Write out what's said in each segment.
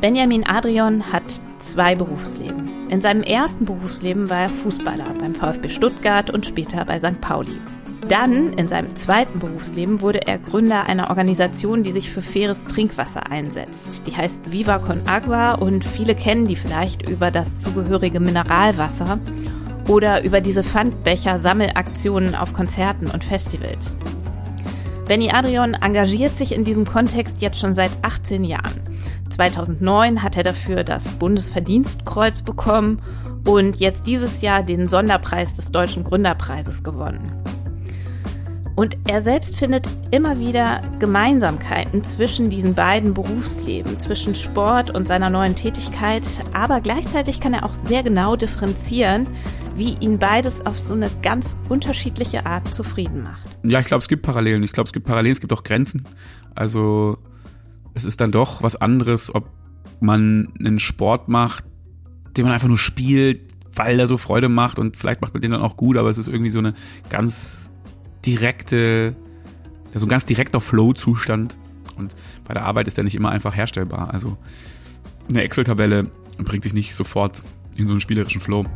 Benjamin Adrian hat zwei Berufsleben. In seinem ersten Berufsleben war er Fußballer beim VfB Stuttgart und später bei St. Pauli. Dann, in seinem zweiten Berufsleben, wurde er Gründer einer Organisation, die sich für faires Trinkwasser einsetzt. Die heißt Viva Con Agua und viele kennen die vielleicht über das zugehörige Mineralwasser oder über diese Pfandbecher-Sammelaktionen auf Konzerten und Festivals. Benny Adrian engagiert sich in diesem Kontext jetzt schon seit 18 Jahren. 2009 hat er dafür das Bundesverdienstkreuz bekommen und jetzt dieses Jahr den Sonderpreis des Deutschen Gründerpreises gewonnen. Und er selbst findet immer wieder Gemeinsamkeiten zwischen diesen beiden Berufsleben, zwischen Sport und seiner neuen Tätigkeit, aber gleichzeitig kann er auch sehr genau differenzieren, wie ihn beides auf so eine ganz unterschiedliche Art zufrieden macht. Ja, ich glaube, es gibt Parallelen. Ich glaube, es gibt Parallelen, es gibt auch Grenzen. Also es ist dann doch was anderes, ob man einen Sport macht, den man einfach nur spielt, weil er so Freude macht und vielleicht macht man den dann auch gut, aber es ist irgendwie so eine ganz direkte, so ein ganz direkter Flow-Zustand. Und bei der Arbeit ist der nicht immer einfach herstellbar. Also eine Excel-Tabelle bringt dich nicht sofort in so einen spielerischen Flow.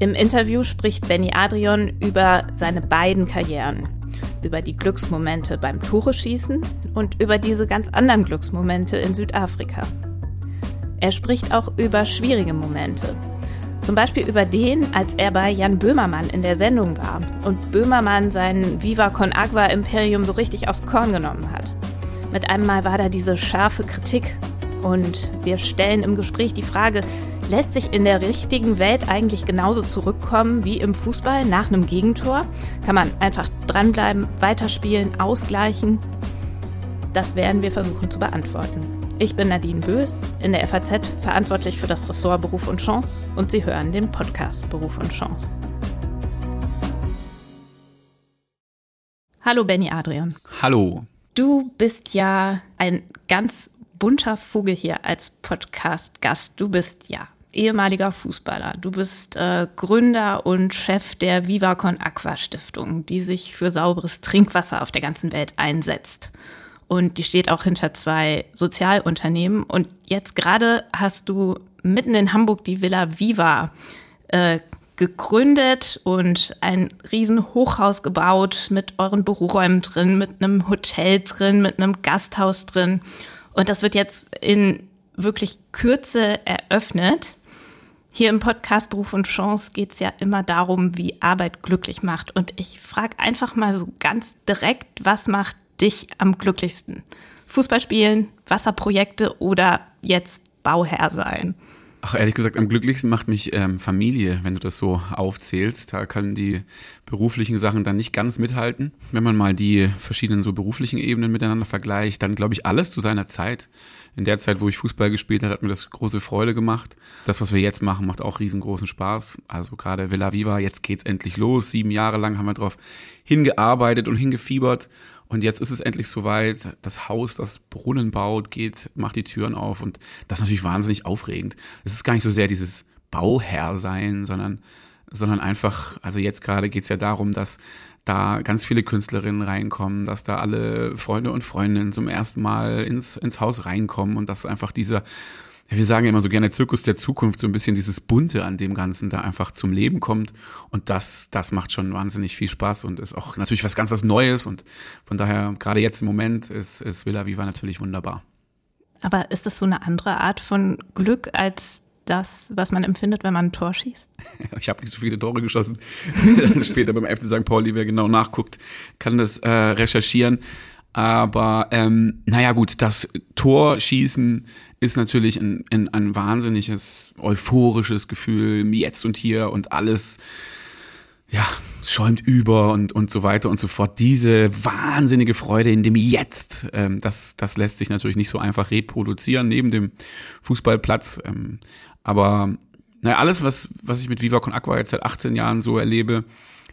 Im Interview spricht Benny Adrian über seine beiden Karrieren. Über die Glücksmomente beim Tore-Schießen und über diese ganz anderen Glücksmomente in Südafrika. Er spricht auch über schwierige Momente. Zum Beispiel über den, als er bei Jan Böhmermann in der Sendung war und Böhmermann sein Viva Con Agua Imperium so richtig aufs Korn genommen hat. Mit einem Mal war da diese scharfe Kritik und wir stellen im Gespräch die Frage, lässt sich in der richtigen Welt eigentlich genauso zurückkommen wie im Fußball nach einem Gegentor? Kann man einfach dranbleiben, weiterspielen, ausgleichen? Das werden wir versuchen zu beantworten. Ich bin Nadine Bös, in der FAZ verantwortlich für das Ressort Beruf und Chance und Sie hören den Podcast Beruf und Chance. Hallo Benny Adrian. Hallo. Du bist ja ein ganz bunter Vogel hier als Podcast-Gast. Du bist ja ehemaliger Fußballer. Du bist äh, Gründer und Chef der Viva Con Aqua Stiftung, die sich für sauberes Trinkwasser auf der ganzen Welt einsetzt. Und die steht auch hinter zwei Sozialunternehmen. Und jetzt gerade hast du mitten in Hamburg die Villa Viva äh, gegründet und ein riesen Hochhaus gebaut mit euren Büroräumen drin, mit einem Hotel drin, mit einem Gasthaus drin. Und das wird jetzt in wirklich Kürze eröffnet. Hier im Podcast Beruf und Chance geht es ja immer darum, wie Arbeit glücklich macht. Und ich frage einfach mal so ganz direkt, was macht dich am glücklichsten? Fußball spielen, Wasserprojekte oder jetzt Bauherr sein? Ach, ehrlich gesagt, am glücklichsten macht mich ähm, Familie, wenn du das so aufzählst. Da können die beruflichen Sachen dann nicht ganz mithalten. Wenn man mal die verschiedenen so beruflichen Ebenen miteinander vergleicht, dann glaube ich alles zu seiner Zeit. In der Zeit, wo ich Fußball gespielt habe, hat mir das große Freude gemacht. Das, was wir jetzt machen, macht auch riesengroßen Spaß. Also gerade Villa Viva, jetzt geht's endlich los. Sieben Jahre lang haben wir darauf hingearbeitet und hingefiebert. Und jetzt ist es endlich soweit, das Haus, das Brunnen baut, geht, macht die Türen auf und das ist natürlich wahnsinnig aufregend. Es ist gar nicht so sehr dieses Bauherr sein, sondern, sondern einfach, also jetzt gerade geht's ja darum, dass da ganz viele Künstlerinnen reinkommen, dass da alle Freunde und Freundinnen zum ersten Mal ins, ins Haus reinkommen und dass einfach dieser wir sagen ja immer so gerne Zirkus der Zukunft, so ein bisschen dieses Bunte an dem Ganzen da einfach zum Leben kommt. Und das, das macht schon wahnsinnig viel Spaß und ist auch natürlich was ganz was Neues. Und von daher, gerade jetzt im Moment, ist, ist Villa Viva natürlich wunderbar. Aber ist das so eine andere Art von Glück als das, was man empfindet, wenn man ein Tor schießt? Ich habe nicht so viele Tore geschossen. Später beim FC St. Pauli, wer genau nachguckt, kann das äh, recherchieren. Aber ähm, naja gut, das Torschießen ist natürlich ein, ein, ein wahnsinniges euphorisches Gefühl, jetzt und hier und alles ja, schäumt über und, und so weiter und so fort. Diese wahnsinnige Freude in dem Jetzt, ähm, das, das lässt sich natürlich nicht so einfach reproduzieren neben dem Fußballplatz. Ähm, aber naja, alles, was, was ich mit Viva Con Aqua jetzt seit 18 Jahren so erlebe,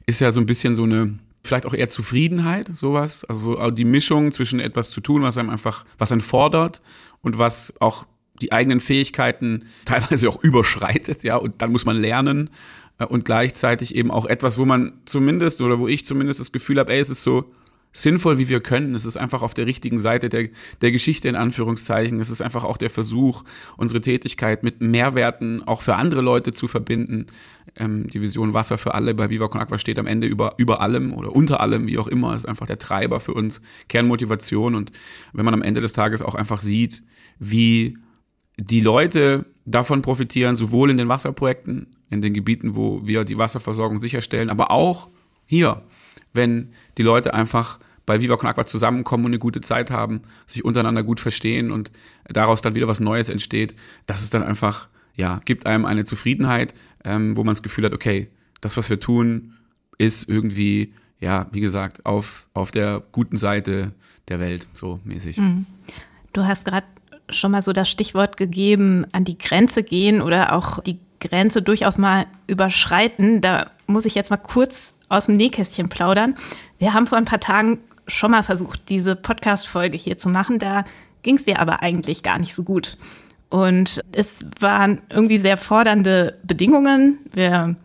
ist ja so ein bisschen so eine vielleicht auch eher Zufriedenheit, sowas. Also die Mischung zwischen etwas zu tun, was einem einfach, was einen fordert und was auch die eigenen Fähigkeiten teilweise auch überschreitet, ja, und dann muss man lernen äh, und gleichzeitig eben auch etwas, wo man zumindest oder wo ich zumindest das Gefühl habe, ey, es ist so, sinnvoll, wie wir können. Es ist einfach auf der richtigen Seite der, der Geschichte in Anführungszeichen. Es ist einfach auch der Versuch, unsere Tätigkeit mit Mehrwerten auch für andere Leute zu verbinden. Ähm, die Vision Wasser für alle bei Viva Con Aqua steht am Ende über, über allem oder unter allem, wie auch immer, ist einfach der Treiber für uns, Kernmotivation. Und wenn man am Ende des Tages auch einfach sieht, wie die Leute davon profitieren, sowohl in den Wasserprojekten, in den Gebieten, wo wir die Wasserversorgung sicherstellen, aber auch hier, wenn die Leute einfach bei Viva Con Aqua zusammenkommen und eine gute Zeit haben, sich untereinander gut verstehen und daraus dann wieder was Neues entsteht, das ist dann einfach, ja, gibt einem eine Zufriedenheit, ähm, wo man das Gefühl hat, okay, das, was wir tun, ist irgendwie, ja, wie gesagt, auf, auf der guten Seite der Welt, so mäßig. Mhm. Du hast gerade schon mal so das Stichwort gegeben, an die Grenze gehen oder auch die Grenze durchaus mal überschreiten. Da muss ich jetzt mal kurz aus dem Nähkästchen plaudern. Wir haben vor ein paar Tagen schon mal versucht, diese Podcast-Folge hier zu machen. Da ging es dir aber eigentlich gar nicht so gut. Und es waren irgendwie sehr fordernde Bedingungen. Wir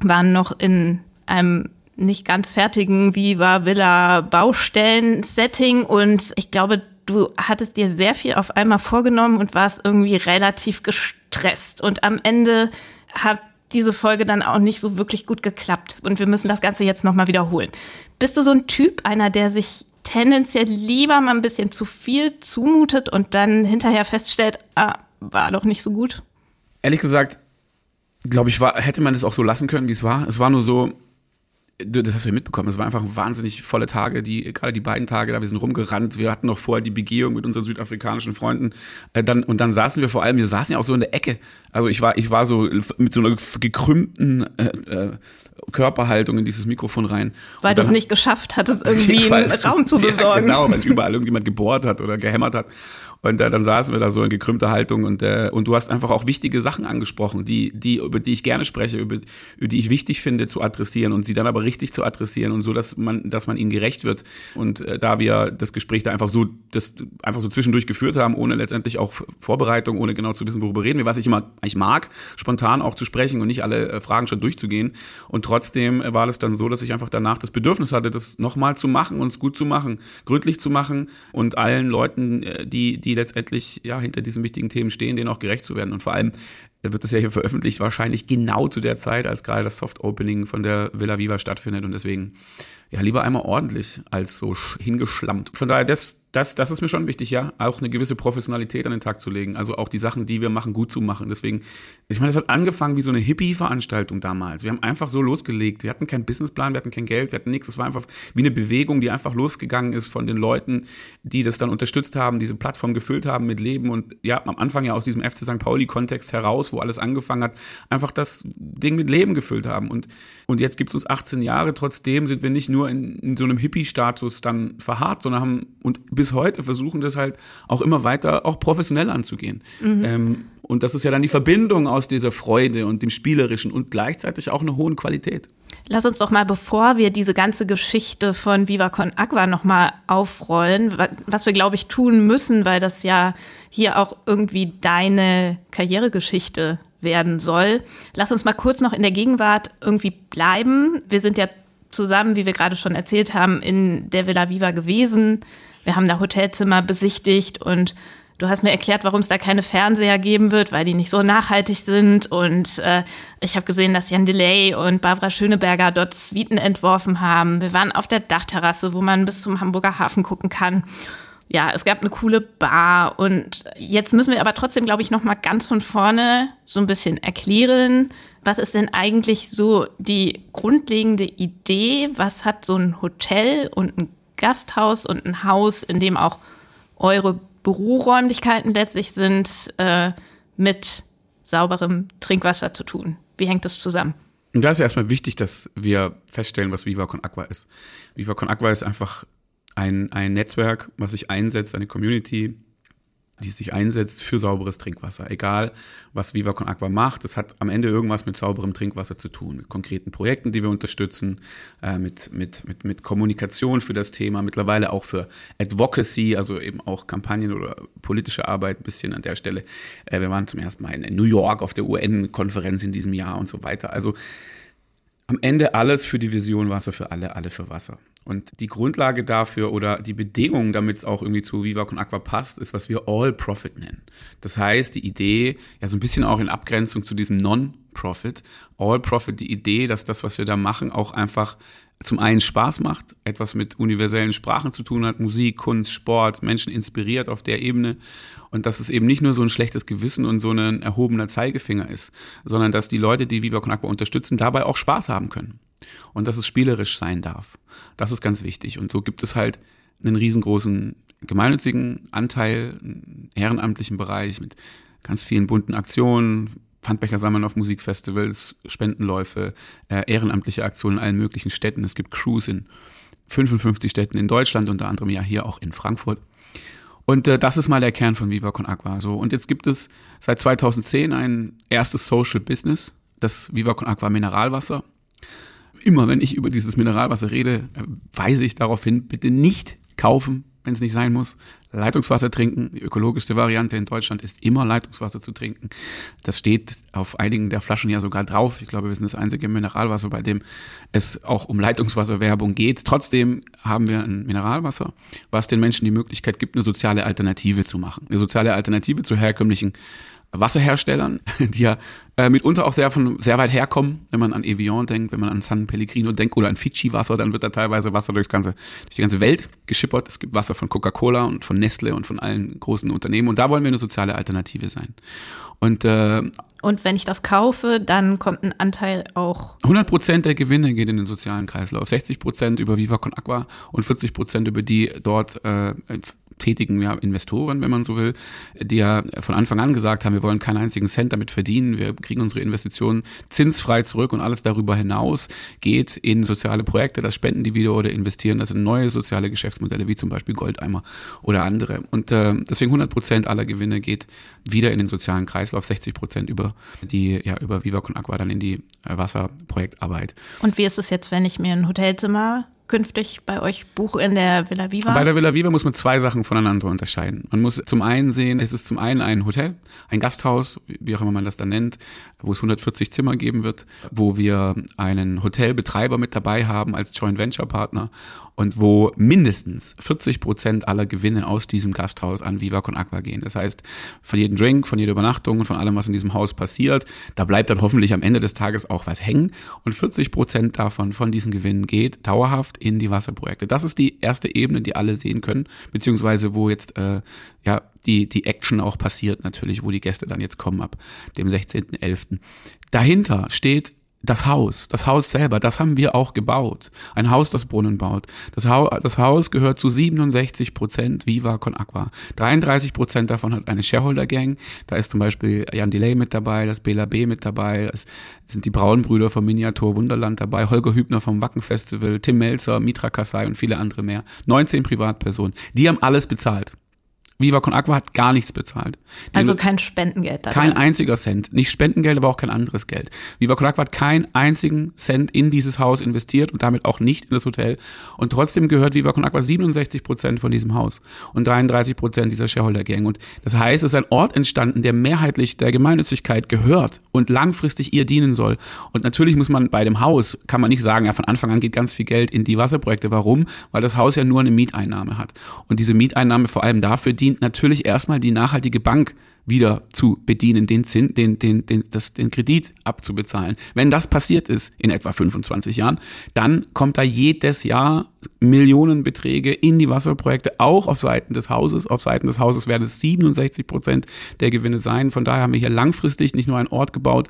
waren noch in einem nicht ganz fertigen Viva Villa Baustellen-Setting und ich glaube, du hattest dir sehr viel auf einmal vorgenommen und warst irgendwie relativ gestresst. Und am Ende hat diese Folge dann auch nicht so wirklich gut geklappt. Und wir müssen das Ganze jetzt nochmal wiederholen. Bist du so ein Typ, einer, der sich tendenziell lieber mal ein bisschen zu viel zumutet und dann hinterher feststellt, ah, war doch nicht so gut? Ehrlich gesagt, glaube ich, war, hätte man es auch so lassen können, wie es war. Es war nur so, das hast du ja mitbekommen, es war einfach wahnsinnig volle Tage, die, gerade die beiden Tage da, wir sind rumgerannt, wir hatten noch vorher die Begehung mit unseren südafrikanischen Freunden, äh, dann, und dann saßen wir vor allem, wir saßen ja auch so in der Ecke, also ich war, ich war so mit so einer gekrümmten äh, äh, Körperhaltung in dieses Mikrofon rein. Weil du es nicht geschafft hattest, irgendwie einen Raum zu besorgen. Ja, genau, weil es überall irgendjemand gebohrt hat oder gehämmert hat. Und äh, dann saßen wir da so in gekrümmter Haltung und, äh, und du hast einfach auch wichtige Sachen angesprochen, die, die, über die ich gerne spreche, über, über die ich wichtig finde zu adressieren und sie dann aber richtig zu adressieren und so, dass man, dass man ihnen gerecht wird. Und äh, da wir das Gespräch da einfach so, das einfach so zwischendurch geführt haben, ohne letztendlich auch Vorbereitung, ohne genau zu wissen, worüber reden wir, was ich immer eigentlich mag, spontan auch zu sprechen und nicht alle äh, Fragen schon durchzugehen. Und trotzdem war es dann so, dass ich einfach danach das Bedürfnis hatte, das nochmal zu machen und es gut zu machen, gründlich zu machen und allen Leuten, äh, die, die die letztendlich ja hinter diesen wichtigen Themen stehen, denen auch gerecht zu werden. Und vor allem wird das ja hier veröffentlicht, wahrscheinlich genau zu der Zeit, als gerade das Soft Opening von der Villa Viva stattfindet. Und deswegen, ja, lieber einmal ordentlich als so hingeschlammt. Von daher, das, das, das ist mir schon wichtig, ja, auch eine gewisse Professionalität an den Tag zu legen. Also auch die Sachen, die wir machen, gut zu machen. Deswegen, ich meine, das hat angefangen wie so eine Hippie-Veranstaltung damals. Wir haben einfach so losgelegt. Wir hatten keinen Businessplan, wir hatten kein Geld, wir hatten nichts. Es war einfach wie eine Bewegung, die einfach losgegangen ist von den Leuten, die das dann unterstützt haben, diese Plattform gefüllt haben mit Leben und ja, am Anfang ja aus diesem FC St. Pauli-Kontext heraus, wo alles angefangen hat, einfach das Ding mit Leben gefüllt haben. Und, und jetzt gibt es uns 18 Jahre. Trotzdem sind wir nicht nur in, in so einem Hippie-Status dann verharrt, sondern haben und bis heute versuchen das halt auch immer weiter auch professionell anzugehen. Mhm. Ähm, und das ist ja dann die Verbindung aus dieser Freude und dem Spielerischen und gleichzeitig auch eine hohen Qualität. Lass uns doch mal, bevor wir diese ganze Geschichte von Viva Con Agua nochmal aufrollen, was wir, glaube ich, tun müssen, weil das ja hier auch irgendwie deine Karrieregeschichte werden soll. Lass uns mal kurz noch in der Gegenwart irgendwie bleiben. Wir sind ja zusammen, wie wir gerade schon erzählt haben, in der Villa Viva gewesen. Wir haben da Hotelzimmer besichtigt und du hast mir erklärt, warum es da keine Fernseher geben wird, weil die nicht so nachhaltig sind. Und äh, ich habe gesehen, dass Jan Delay und Barbara Schöneberger dort Suiten entworfen haben. Wir waren auf der Dachterrasse, wo man bis zum Hamburger Hafen gucken kann. Ja, es gab eine coole Bar und jetzt müssen wir aber trotzdem, glaube ich, noch mal ganz von vorne so ein bisschen erklären, was ist denn eigentlich so die grundlegende Idee? Was hat so ein Hotel und ein Gasthaus und ein Haus, in dem auch eure Büroräumlichkeiten letztlich sind, äh, mit sauberem Trinkwasser zu tun? Wie hängt das zusammen? Und da ist ja erstmal wichtig, dass wir feststellen, was Viva Con Aqua ist. Viva Con Aqua ist einfach ein, ein Netzwerk, was sich einsetzt, eine Community, die sich einsetzt für sauberes Trinkwasser. Egal, was Viva Con Aqua macht, es hat am Ende irgendwas mit sauberem Trinkwasser zu tun, mit konkreten Projekten, die wir unterstützen, äh, mit, mit, mit, mit Kommunikation für das Thema, mittlerweile auch für Advocacy, also eben auch Kampagnen oder politische Arbeit ein bisschen an der Stelle. Äh, wir waren zum ersten Mal in New York auf der UN-Konferenz in diesem Jahr und so weiter. Also am Ende alles für die Vision Wasser für alle, alle für Wasser. Und die Grundlage dafür oder die Bedingungen, damit es auch irgendwie zu Viva con Aqua passt, ist, was wir All Profit nennen. Das heißt, die Idee, ja so ein bisschen auch in Abgrenzung zu diesem Non-Profit, All Profit, die Idee, dass das, was wir da machen, auch einfach zum einen Spaß macht, etwas mit universellen Sprachen zu tun hat, Musik, Kunst, Sport, Menschen inspiriert auf der Ebene und dass es eben nicht nur so ein schlechtes Gewissen und so ein erhobener Zeigefinger ist, sondern dass die Leute, die Viva Con unterstützen, dabei auch Spaß haben können und dass es spielerisch sein darf. Das ist ganz wichtig und so gibt es halt einen riesengroßen gemeinnützigen Anteil, einen ehrenamtlichen Bereich mit ganz vielen bunten Aktionen, Pfandbecher sammeln auf Musikfestivals, Spendenläufe, äh, ehrenamtliche Aktionen in allen möglichen Städten. Es gibt Crews in 55 Städten in Deutschland, unter anderem ja hier auch in Frankfurt. Und äh, das ist mal der Kern von Viva Con Aqua. So. Und jetzt gibt es seit 2010 ein erstes Social Business, das Viva Con Aqua Mineralwasser. Immer wenn ich über dieses Mineralwasser rede, äh, weise ich darauf hin, bitte nicht kaufen, wenn es nicht sein muss. Leitungswasser trinken. Die ökologischste Variante in Deutschland ist immer Leitungswasser zu trinken. Das steht auf einigen der Flaschen ja sogar drauf. Ich glaube, wir sind das einzige Mineralwasser, bei dem es auch um Leitungswasserwerbung geht. Trotzdem haben wir ein Mineralwasser, was den Menschen die Möglichkeit gibt, eine soziale Alternative zu machen. Eine soziale Alternative zu herkömmlichen Wasserherstellern, die ja äh, mitunter auch sehr von sehr weit herkommen, wenn man an Evian denkt, wenn man an San Pellegrino denkt oder an Fidschi-Wasser, dann wird da teilweise Wasser durchs ganze, durch die ganze Welt geschippert. Es gibt Wasser von Coca-Cola und von Nestle und von allen großen Unternehmen und da wollen wir eine soziale Alternative sein. Und äh, und wenn ich das kaufe, dann kommt ein Anteil auch. 100 Prozent der Gewinne geht in den sozialen Kreislauf. 60 Prozent über Viva Con Aqua und 40 Prozent über die dort äh, tätigen ja, Investoren, wenn man so will, die ja von Anfang an gesagt haben, wir wollen keinen einzigen Cent damit verdienen, wir kriegen unsere Investitionen zinsfrei zurück und alles darüber hinaus geht in soziale Projekte, das spenden die wieder oder investieren das in neue soziale Geschäftsmodelle, wie zum Beispiel Goldeimer oder andere. Und äh, deswegen 100 Prozent aller Gewinne geht wieder in den sozialen Kreislauf, 60 Prozent über die, ja, über Viva Con Aqua dann in die äh, Wasserprojektarbeit. Und wie ist es jetzt, wenn ich mir ein Hotelzimmer künftig bei euch Buch in der Villa Viva? Bei der Villa Viva muss man zwei Sachen voneinander unterscheiden. Man muss zum einen sehen, es ist zum einen ein Hotel, ein Gasthaus, wie auch immer man das dann nennt, wo es 140 Zimmer geben wird, wo wir einen Hotelbetreiber mit dabei haben als Joint Venture Partner und wo mindestens 40 Prozent aller Gewinne aus diesem Gasthaus an Viva Con Aqua gehen. Das heißt, von jedem Drink, von jeder Übernachtung und von allem, was in diesem Haus passiert, da bleibt dann hoffentlich am Ende des Tages auch was hängen und 40 Prozent davon, von diesen Gewinnen geht dauerhaft in die Wasserprojekte. Das ist die erste Ebene, die alle sehen können, beziehungsweise wo jetzt äh, ja die, die Action auch passiert natürlich, wo die Gäste dann jetzt kommen ab dem 16.11. Dahinter steht das Haus, das Haus selber, das haben wir auch gebaut. Ein Haus, das Brunnen baut. Das, ha das Haus gehört zu 67 Prozent Viva Con Aqua. 33 Prozent davon hat eine Shareholder Gang. Da ist zum Beispiel Jan Delay mit dabei, das Bela B mit dabei, es sind die Braunbrüder vom Miniatur Wunderland dabei, Holger Hübner vom Wacken Festival, Tim Melzer, Mitra Kassai und viele andere mehr. 19 Privatpersonen. Die haben alles bezahlt. Viva Con Aqua hat gar nichts bezahlt. Die also kein Spendengeld. Da kein einziger Cent. Nicht Spendengeld, aber auch kein anderes Geld. Viva Con Aqua hat keinen einzigen Cent in dieses Haus investiert und damit auch nicht in das Hotel. Und trotzdem gehört Viva Con Aqua 67 Prozent von diesem Haus und 33 Prozent dieser Shareholder Gang. Und das heißt, es ist ein Ort entstanden, der mehrheitlich der Gemeinnützigkeit gehört und langfristig ihr dienen soll. Und natürlich muss man bei dem Haus, kann man nicht sagen, ja, von Anfang an geht ganz viel Geld in die Wasserprojekte. Warum? Weil das Haus ja nur eine Mieteinnahme hat. Und diese Mieteinnahme vor allem dafür dient, dient natürlich erstmal die nachhaltige Bank wieder zu bedienen, den, Zin, den, den, den, das, den Kredit abzubezahlen. Wenn das passiert ist in etwa 25 Jahren, dann kommt da jedes Jahr Millionenbeträge in die Wasserprojekte, auch auf Seiten des Hauses. Auf Seiten des Hauses werden es 67 Prozent der Gewinne sein. Von daher haben wir hier langfristig nicht nur einen Ort gebaut,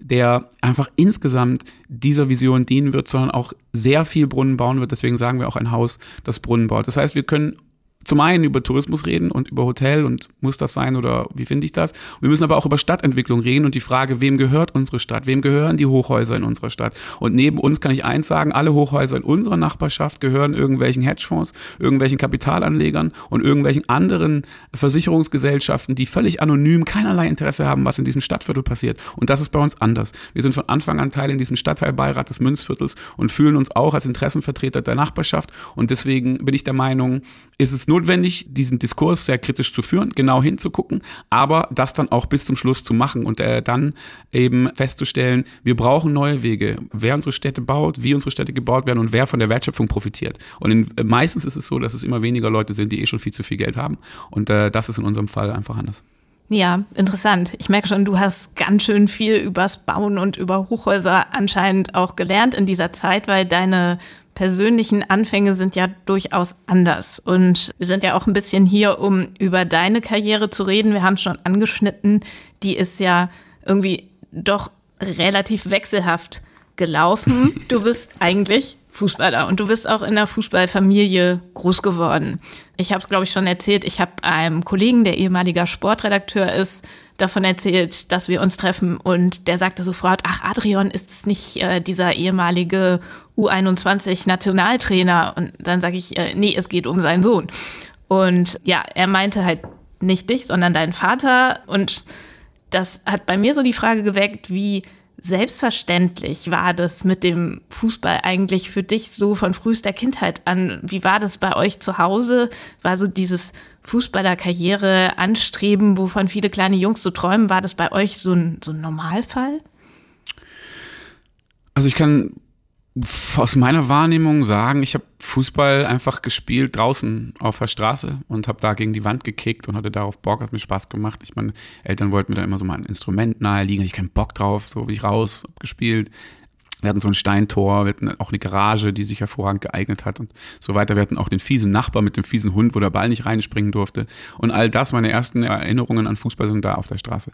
der einfach insgesamt dieser Vision dienen wird, sondern auch sehr viel Brunnen bauen wird. Deswegen sagen wir auch ein Haus, das Brunnen baut. Das heißt, wir können zum einen über Tourismus reden und über Hotel und muss das sein oder wie finde ich das? wir müssen aber auch über Stadtentwicklung reden und die Frage, wem gehört unsere Stadt? Wem gehören die Hochhäuser in unserer Stadt? Und neben uns kann ich eins sagen, alle Hochhäuser in unserer Nachbarschaft gehören irgendwelchen Hedgefonds, irgendwelchen Kapitalanlegern und irgendwelchen anderen Versicherungsgesellschaften, die völlig anonym keinerlei Interesse haben, was in diesem Stadtviertel passiert. Und das ist bei uns anders. Wir sind von Anfang an Teil in diesem Stadtteilbeirat des Münzviertels und fühlen uns auch als Interessenvertreter der Nachbarschaft. Und deswegen bin ich der Meinung, ist es notwendig, diesen Diskurs sehr kritisch zu führen, genau hinzugucken, aber das dann auch bis zum Schluss zu machen und äh, dann eben festzustellen, wir brauchen neue Wege, wer unsere Städte baut, wie unsere Städte gebaut werden und wer von der Wertschöpfung profitiert. Und in, äh, meistens ist es so, dass es immer weniger Leute sind, die eh schon viel zu viel Geld haben und äh, das ist in unserem Fall einfach anders. Ja, interessant. Ich merke schon, du hast ganz schön viel übers Bauen und über Hochhäuser anscheinend auch gelernt in dieser Zeit, weil deine persönlichen Anfänge sind ja durchaus anders. Und wir sind ja auch ein bisschen hier, um über deine Karriere zu reden. Wir haben es schon angeschnitten. Die ist ja irgendwie doch relativ wechselhaft gelaufen. Du bist eigentlich Fußballer und du bist auch in der Fußballfamilie groß geworden. Ich habe es, glaube ich, schon erzählt. Ich habe einem Kollegen, der ehemaliger Sportredakteur ist, davon erzählt, dass wir uns treffen und der sagte sofort, ach Adrian, ist es nicht äh, dieser ehemalige U21-Nationaltrainer? Und dann sage ich, äh, nee, es geht um seinen Sohn. Und ja, er meinte halt nicht dich, sondern deinen Vater. Und das hat bei mir so die Frage geweckt, wie selbstverständlich war das mit dem Fußball eigentlich für dich so von frühester Kindheit an? Wie war das bei euch zu Hause? War so dieses Fußballerkarriere anstreben, wovon viele kleine Jungs so träumen, war das bei euch so ein, so ein Normalfall? Also ich kann aus meiner Wahrnehmung sagen, ich habe Fußball einfach gespielt draußen auf der Straße und habe da gegen die Wand gekickt und hatte darauf Bock, hat mir Spaß gemacht. Ich meine, Eltern wollten mir da immer so mal ein Instrument naheliegen, ich keinen Bock drauf, so bin ich raus, hab gespielt, wir hatten so ein Steintor, wir hatten auch eine Garage, die sich hervorragend geeignet hat und so weiter. Wir hatten auch den fiesen Nachbar mit dem fiesen Hund, wo der Ball nicht reinspringen durfte. Und all das, meine ersten Erinnerungen an Fußball sind da auf der Straße.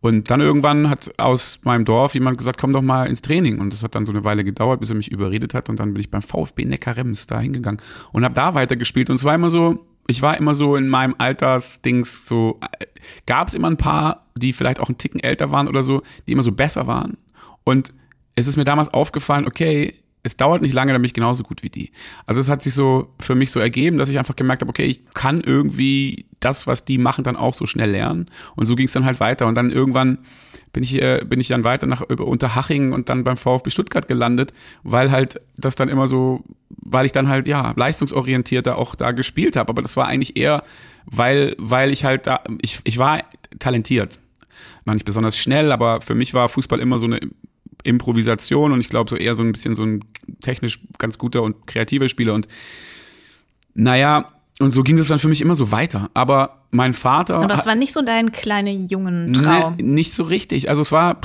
Und dann irgendwann hat aus meinem Dorf jemand gesagt, komm doch mal ins Training. Und das hat dann so eine Weile gedauert, bis er mich überredet hat. Und dann bin ich beim VfB Neckarrems da hingegangen und habe da weitergespielt. Und es war immer so, ich war immer so in meinem Altersdings so, äh, gab es immer ein paar, die vielleicht auch einen Ticken älter waren oder so, die immer so besser waren. Und es ist mir damals aufgefallen, okay, es dauert nicht lange, dann bin ich genauso gut wie die. Also es hat sich so für mich so ergeben, dass ich einfach gemerkt habe, okay, ich kann irgendwie das, was die machen, dann auch so schnell lernen. Und so ging es dann halt weiter. Und dann irgendwann bin ich, äh, bin ich dann weiter nach Unterhaching und dann beim VfB Stuttgart gelandet, weil halt das dann immer so, weil ich dann halt ja leistungsorientierter auch da gespielt habe. Aber das war eigentlich eher, weil, weil ich halt da, ich, ich war talentiert. War nicht besonders schnell, aber für mich war Fußball immer so eine Improvisation und ich glaube so eher so ein bisschen so ein technisch ganz guter und kreativer Spieler und naja, und so ging das dann für mich immer so weiter. Aber mein Vater. Aber es war nicht so dein kleiner jungen Traum. Ne, nicht so richtig. Also es war,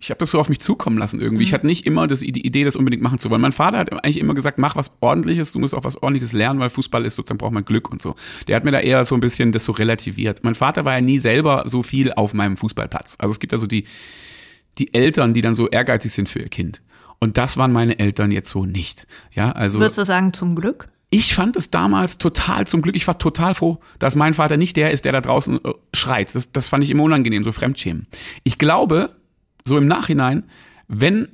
ich habe das so auf mich zukommen lassen irgendwie. Mhm. Ich hatte nicht immer das, die Idee, das unbedingt machen zu wollen. Mein Vater hat eigentlich immer gesagt, mach was ordentliches, du musst auch was ordentliches lernen, weil Fußball ist sozusagen braucht man Glück und so. Der hat mir da eher so ein bisschen das so relativiert. Mein Vater war ja nie selber so viel auf meinem Fußballplatz. Also es gibt ja so die, die Eltern, die dann so ehrgeizig sind für ihr Kind. Und das waren meine Eltern jetzt so nicht. Ja, also. Würdest du sagen, zum Glück? Ich fand es damals total zum Glück. Ich war total froh, dass mein Vater nicht der ist, der da draußen äh, schreit. Das, das fand ich immer unangenehm, so Fremdschämen. Ich glaube, so im Nachhinein, wenn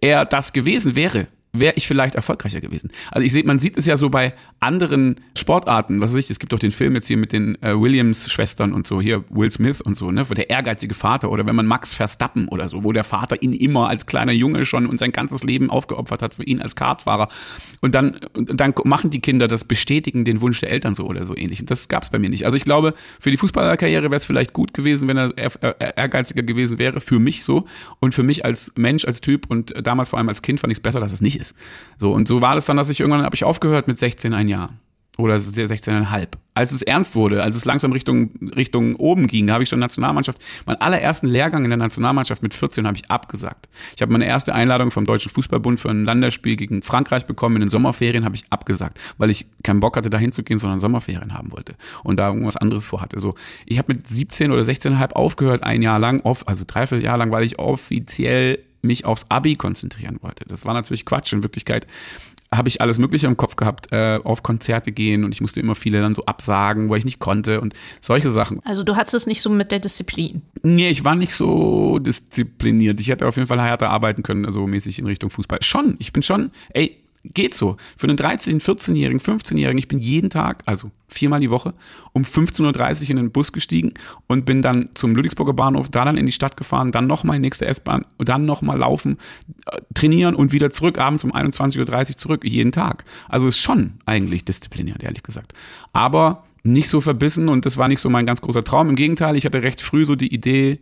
er das gewesen wäre, wäre ich vielleicht erfolgreicher gewesen. Also ich sehe, man sieht es ja so bei anderen Sportarten, was weiß ich, es gibt doch den Film jetzt hier mit den äh, Williams-Schwestern und so, hier Will Smith und so, ne, wo der ehrgeizige Vater oder wenn man Max Verstappen oder so, wo der Vater ihn immer als kleiner Junge schon und sein ganzes Leben aufgeopfert hat für ihn als Kartfahrer und dann, und dann machen die Kinder das, bestätigen den Wunsch der Eltern so oder so ähnlich. Und das gab es bei mir nicht. Also ich glaube, für die Fußballerkarriere wäre es vielleicht gut gewesen, wenn er ehrgeiziger gewesen wäre, für mich so und für mich als Mensch, als Typ und damals vor allem als Kind fand ich es besser, dass es nicht ist. So, und so war das dann, dass ich irgendwann habe ich aufgehört mit 16 ein Jahr. Oder 16,5. Als es ernst wurde, als es langsam Richtung, Richtung oben ging, da habe ich schon Nationalmannschaft, meinen allerersten Lehrgang in der Nationalmannschaft mit 14 habe ich abgesagt. Ich habe meine erste Einladung vom Deutschen Fußballbund für ein Länderspiel gegen Frankreich bekommen. In den Sommerferien habe ich abgesagt, weil ich keinen Bock hatte, da hinzugehen, sondern Sommerferien haben wollte und da irgendwas anderes vorhatte. So, ich habe mit 17 oder 16,5 aufgehört, ein Jahr lang, also dreiviertel Jahr lang, weil ich offiziell mich aufs Abi konzentrieren wollte. Das war natürlich Quatsch. In Wirklichkeit habe ich alles Mögliche im Kopf gehabt, äh, auf Konzerte gehen und ich musste immer viele dann so absagen, weil ich nicht konnte und solche Sachen. Also du hattest es nicht so mit der Disziplin? Nee, ich war nicht so diszipliniert. Ich hätte auf jeden Fall härter arbeiten können, also mäßig in Richtung Fußball. Schon, ich bin schon, ey, geht so. Für einen 13-, 14-Jährigen, 15-Jährigen, ich bin jeden Tag, also viermal die Woche, um 15.30 Uhr in den Bus gestiegen und bin dann zum Ludwigsburger Bahnhof, da dann in die Stadt gefahren, dann nochmal in die nächste S-Bahn und dann nochmal laufen, äh, trainieren und wieder zurück, abends um 21.30 Uhr zurück, jeden Tag. Also ist schon eigentlich diszipliniert, ehrlich gesagt. Aber nicht so verbissen und das war nicht so mein ganz großer Traum. Im Gegenteil, ich hatte recht früh so die Idee,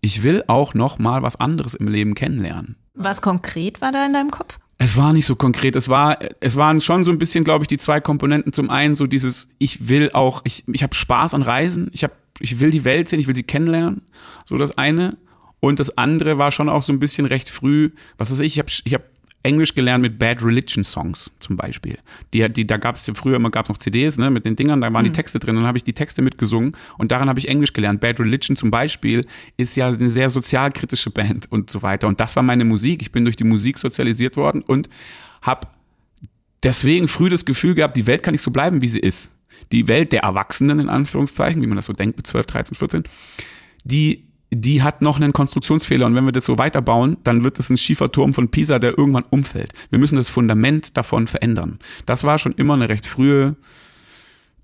ich will auch noch mal was anderes im Leben kennenlernen. Was konkret war da in deinem Kopf? Es war nicht so konkret. Es war, es waren schon so ein bisschen, glaube ich, die zwei Komponenten. Zum einen so dieses, ich will auch, ich, ich habe Spaß an Reisen. Ich habe, ich will die Welt sehen, ich will sie kennenlernen. So das eine. Und das andere war schon auch so ein bisschen recht früh. Was weiß ich, ich habe, ich habe Englisch gelernt mit Bad Religion Songs zum Beispiel. Die, die, da gab es ja früher immer gab's noch CDs ne, mit den Dingern, da waren die Texte drin. Dann habe ich die Texte mitgesungen und daran habe ich Englisch gelernt. Bad Religion zum Beispiel ist ja eine sehr sozialkritische Band und so weiter. Und das war meine Musik. Ich bin durch die Musik sozialisiert worden und habe deswegen früh das Gefühl gehabt, die Welt kann nicht so bleiben, wie sie ist. Die Welt der Erwachsenen, in Anführungszeichen, wie man das so denkt mit 12, 13, 14, die die hat noch einen Konstruktionsfehler und wenn wir das so weiterbauen, dann wird es ein schiefer Turm von Pisa, der irgendwann umfällt. Wir müssen das Fundament davon verändern. Das war schon immer eine recht frühe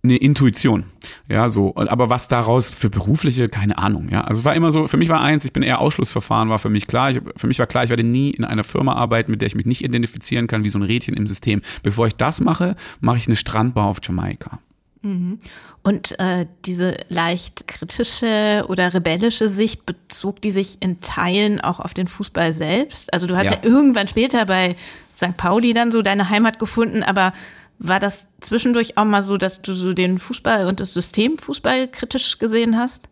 eine Intuition. Ja, so. Aber was daraus für berufliche, keine Ahnung. Ja, also es war immer so, für mich war eins, ich bin eher Ausschlussverfahren, war für mich klar. Ich, für mich war klar, ich werde nie in einer Firma arbeiten, mit der ich mich nicht identifizieren kann, wie so ein Rädchen im System. Bevor ich das mache, mache ich eine Strandbar auf Jamaika. Mhm. Und äh, diese leicht kritische oder rebellische Sicht bezog die sich in Teilen auch auf den Fußball selbst? Also du hast ja, ja irgendwann später bei St. Pauli dann so deine Heimat gefunden, aber war das zwischendurch auch mal so, dass du so den Fußball und das System Fußball kritisch gesehen hast?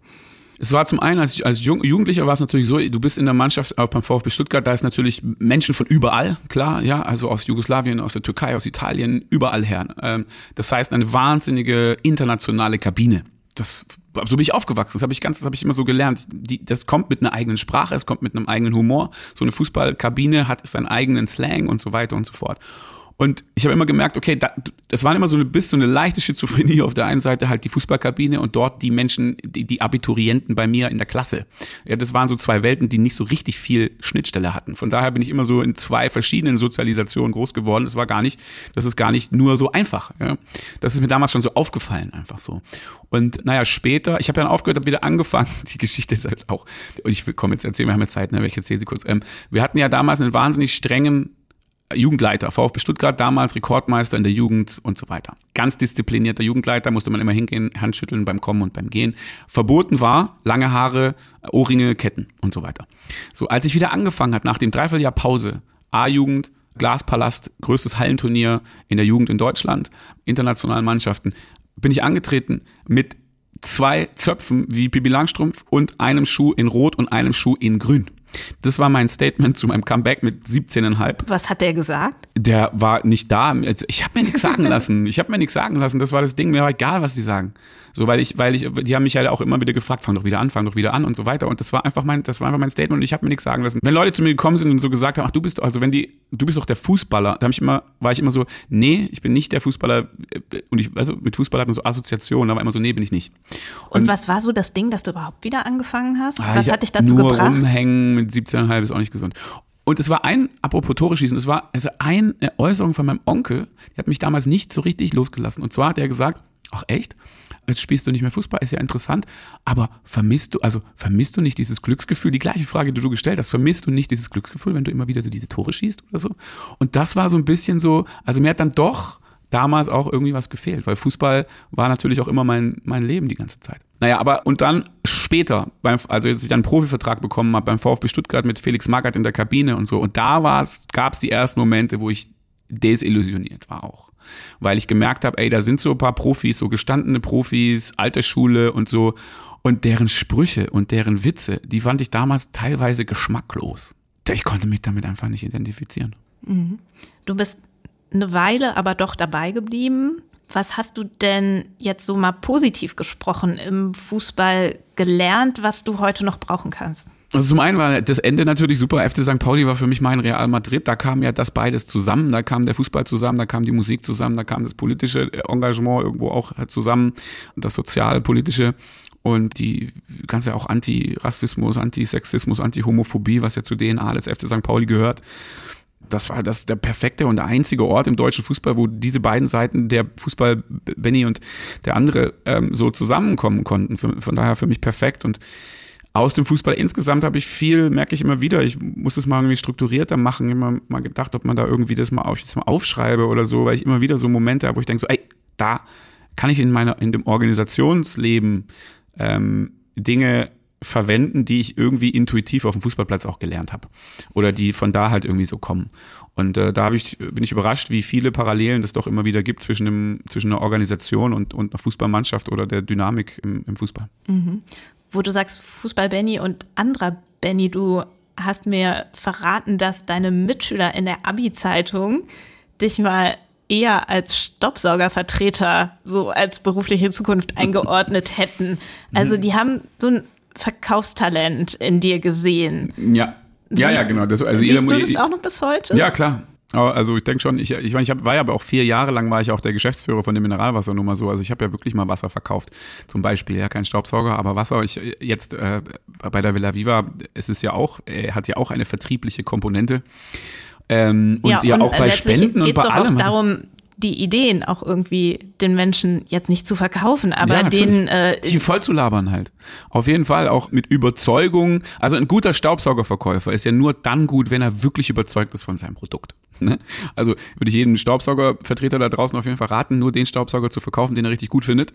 Es war zum einen, als, als Jugendlicher war es natürlich so, du bist in der Mannschaft auch beim VfB Stuttgart, da ist natürlich Menschen von überall, klar, ja, also aus Jugoslawien, aus der Türkei, aus Italien, überall her. Ähm, das heißt, eine wahnsinnige internationale Kabine. Das, so bin ich aufgewachsen. Das habe ich ganz, das habe ich immer so gelernt. Die, das kommt mit einer eigenen Sprache, es kommt mit einem eigenen Humor. So eine Fußballkabine hat seinen eigenen Slang und so weiter und so fort. Und ich habe immer gemerkt, okay, da, das war immer so eine bis so eine leichte Schizophrenie auf der einen Seite halt die Fußballkabine und dort die Menschen, die, die Abiturienten bei mir in der Klasse. Ja, das waren so zwei Welten, die nicht so richtig viel Schnittstelle hatten. Von daher bin ich immer so in zwei verschiedenen Sozialisationen groß geworden. Das war gar nicht, das ist gar nicht nur so einfach. Ja. Das ist mir damals schon so aufgefallen, einfach so. Und naja, später, ich habe dann aufgehört, habe wieder angefangen. Die Geschichte ist halt auch, ich komme jetzt erzählen, wir haben ja Zeit, ne, ich erzähle sie kurz. Ähm, wir hatten ja damals einen wahnsinnig strengen Jugendleiter, VfB Stuttgart, damals Rekordmeister in der Jugend und so weiter. Ganz disziplinierter Jugendleiter, musste man immer hingehen, Handschütteln beim Kommen und beim Gehen. Verboten war lange Haare, Ohrringe, Ketten und so weiter. So, als ich wieder angefangen hat nach dem Dreivierteljahr Pause, A-Jugend, Glaspalast, größtes Hallenturnier in der Jugend in Deutschland, internationalen Mannschaften, bin ich angetreten mit zwei Zöpfen wie Bibi Langstrumpf und einem Schuh in Rot und einem Schuh in Grün. Das war mein Statement zu meinem Comeback mit 17,5. Was hat der gesagt? Der war nicht da. Also, ich habe mir nichts sagen lassen. Ich habe mir nichts sagen lassen. Das war das Ding. Mir war egal, was sie sagen. So, weil ich, weil ich, die haben mich ja auch immer wieder gefragt, fang doch wieder an, fang doch wieder an und so weiter. Und das war einfach mein, das war einfach mein Statement und ich habe mir nichts sagen lassen. Wenn Leute zu mir gekommen sind und so gesagt haben, ach du bist, also wenn die, du bist doch der Fußballer, da ich immer, war ich immer so, nee, ich bin nicht der Fußballer. Und ich, also mit Fußball hat man so Assoziationen, aber immer so, nee, bin ich nicht. Und, und was war so das Ding, dass du überhaupt wieder angefangen hast? Ah, was hat dich dazu nur gebracht? Rumhängen mit 17,5 ist auch nicht gesund. Und es war ein, apropos Tore schießen, es war also eine Äußerung von meinem Onkel, die hat mich damals nicht so richtig losgelassen. Und zwar hat er gesagt, ach echt? Jetzt spielst du nicht mehr Fußball, ist ja interessant, aber vermisst du, also vermisst du nicht dieses Glücksgefühl, die gleiche Frage, die du gestellt hast, vermisst du nicht dieses Glücksgefühl, wenn du immer wieder so diese Tore schießt oder so? Und das war so ein bisschen so, also mir hat dann doch damals auch irgendwie was gefehlt, weil Fußball war natürlich auch immer mein, mein Leben die ganze Zeit. Naja, aber und dann später, beim, also als ich dann einen Profivertrag bekommen habe beim VfB Stuttgart mit Felix Magath in der Kabine und so, und da gab es die ersten Momente, wo ich desillusioniert war auch weil ich gemerkt habe, ey, da sind so ein paar Profis, so gestandene Profis, alte Schule und so und deren Sprüche und deren Witze, die fand ich damals teilweise geschmacklos. Ich konnte mich damit einfach nicht identifizieren. Mhm. Du bist eine Weile aber doch dabei geblieben. Was hast du denn jetzt so mal positiv gesprochen im Fußball gelernt, was du heute noch brauchen kannst? Also zum einen war das Ende natürlich super. FC St. Pauli war für mich mein Real Madrid. Da kam ja das beides zusammen. Da kam der Fußball zusammen, da kam die Musik zusammen, da kam das politische Engagement irgendwo auch zusammen, das sozialpolitische und die ganze auch Antirassismus, Antisexismus, Antihomophobie, was ja zu DNA des FC St. Pauli gehört das war das der perfekte und einzige Ort im deutschen Fußball, wo diese beiden Seiten der Fußball Benny und der andere ähm, so zusammenkommen konnten. Von daher für mich perfekt und aus dem Fußball insgesamt habe ich viel, merke ich immer wieder, ich muss es mal irgendwie strukturierter machen, immer mal gedacht, ob man da irgendwie das mal, auf, das mal aufschreibe oder so, weil ich immer wieder so Momente habe, wo ich denke so, ey, da kann ich in meiner, in dem Organisationsleben ähm, Dinge verwenden, die ich irgendwie intuitiv auf dem Fußballplatz auch gelernt habe oder die von da halt irgendwie so kommen. Und äh, da ich, bin ich überrascht, wie viele Parallelen das doch immer wieder gibt zwischen, dem, zwischen einer Organisation und, und einer Fußballmannschaft oder der Dynamik im, im Fußball. Mhm wo du sagst Fußball Benny und anderer Benny, du hast mir verraten, dass deine Mitschüler in der Abi-Zeitung dich mal eher als Staubsaugervertreter so als berufliche Zukunft eingeordnet hätten. Also die haben so ein Verkaufstalent in dir gesehen. Ja. Ja, ja, genau. Das, also Siehst jeder, du das auch noch bis heute? Ja, klar. Also ich denke schon, ich, ich, meine, ich hab, war ja aber auch vier Jahre lang war ich auch der Geschäftsführer von dem Mineralwasser nur mal so. Also ich habe ja wirklich mal Wasser verkauft. Zum Beispiel, ja, kein Staubsauger, aber Wasser. Ich jetzt äh, bei der Villa Viva, es ist ja auch, äh, hat ja auch eine vertriebliche Komponente. Ähm, und ja, ja und auch bei Spenden und bei allem. Auch also darum, die Ideen auch irgendwie den Menschen jetzt nicht zu verkaufen, aber ja, den äh, sie voll zu labern halt. Auf jeden Fall auch mit Überzeugung. Also ein guter Staubsaugerverkäufer ist ja nur dann gut, wenn er wirklich überzeugt ist von seinem Produkt. Ne? Also würde ich jedem Staubsaugervertreter da draußen auf jeden Fall raten, nur den Staubsauger zu verkaufen, den er richtig gut findet,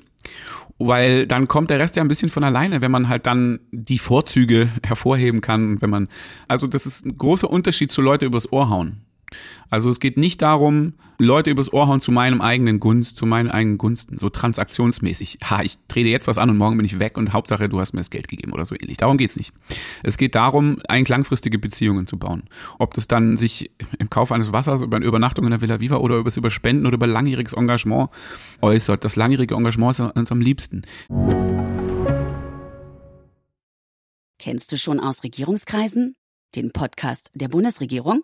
weil dann kommt der Rest ja ein bisschen von alleine, wenn man halt dann die Vorzüge hervorheben kann, wenn man also das ist ein großer Unterschied zu Leute übers Ohr hauen. Also es geht nicht darum, Leute übers Ohr hauen zu meinem eigenen Gunst, zu meinen eigenen Gunsten, so transaktionsmäßig. Ha, ich dir jetzt was an und morgen bin ich weg und Hauptsache du hast mir das Geld gegeben oder so ähnlich. Darum geht's nicht. Es geht darum, eigentlich langfristige Beziehungen zu bauen. Ob das dann sich im Kauf eines Wassers, über eine Übernachtung in der Villa Viva oder über das Überspenden oder über langjähriges Engagement äußert. Das langjährige Engagement ist uns am liebsten. Kennst du schon aus Regierungskreisen? Den Podcast der Bundesregierung?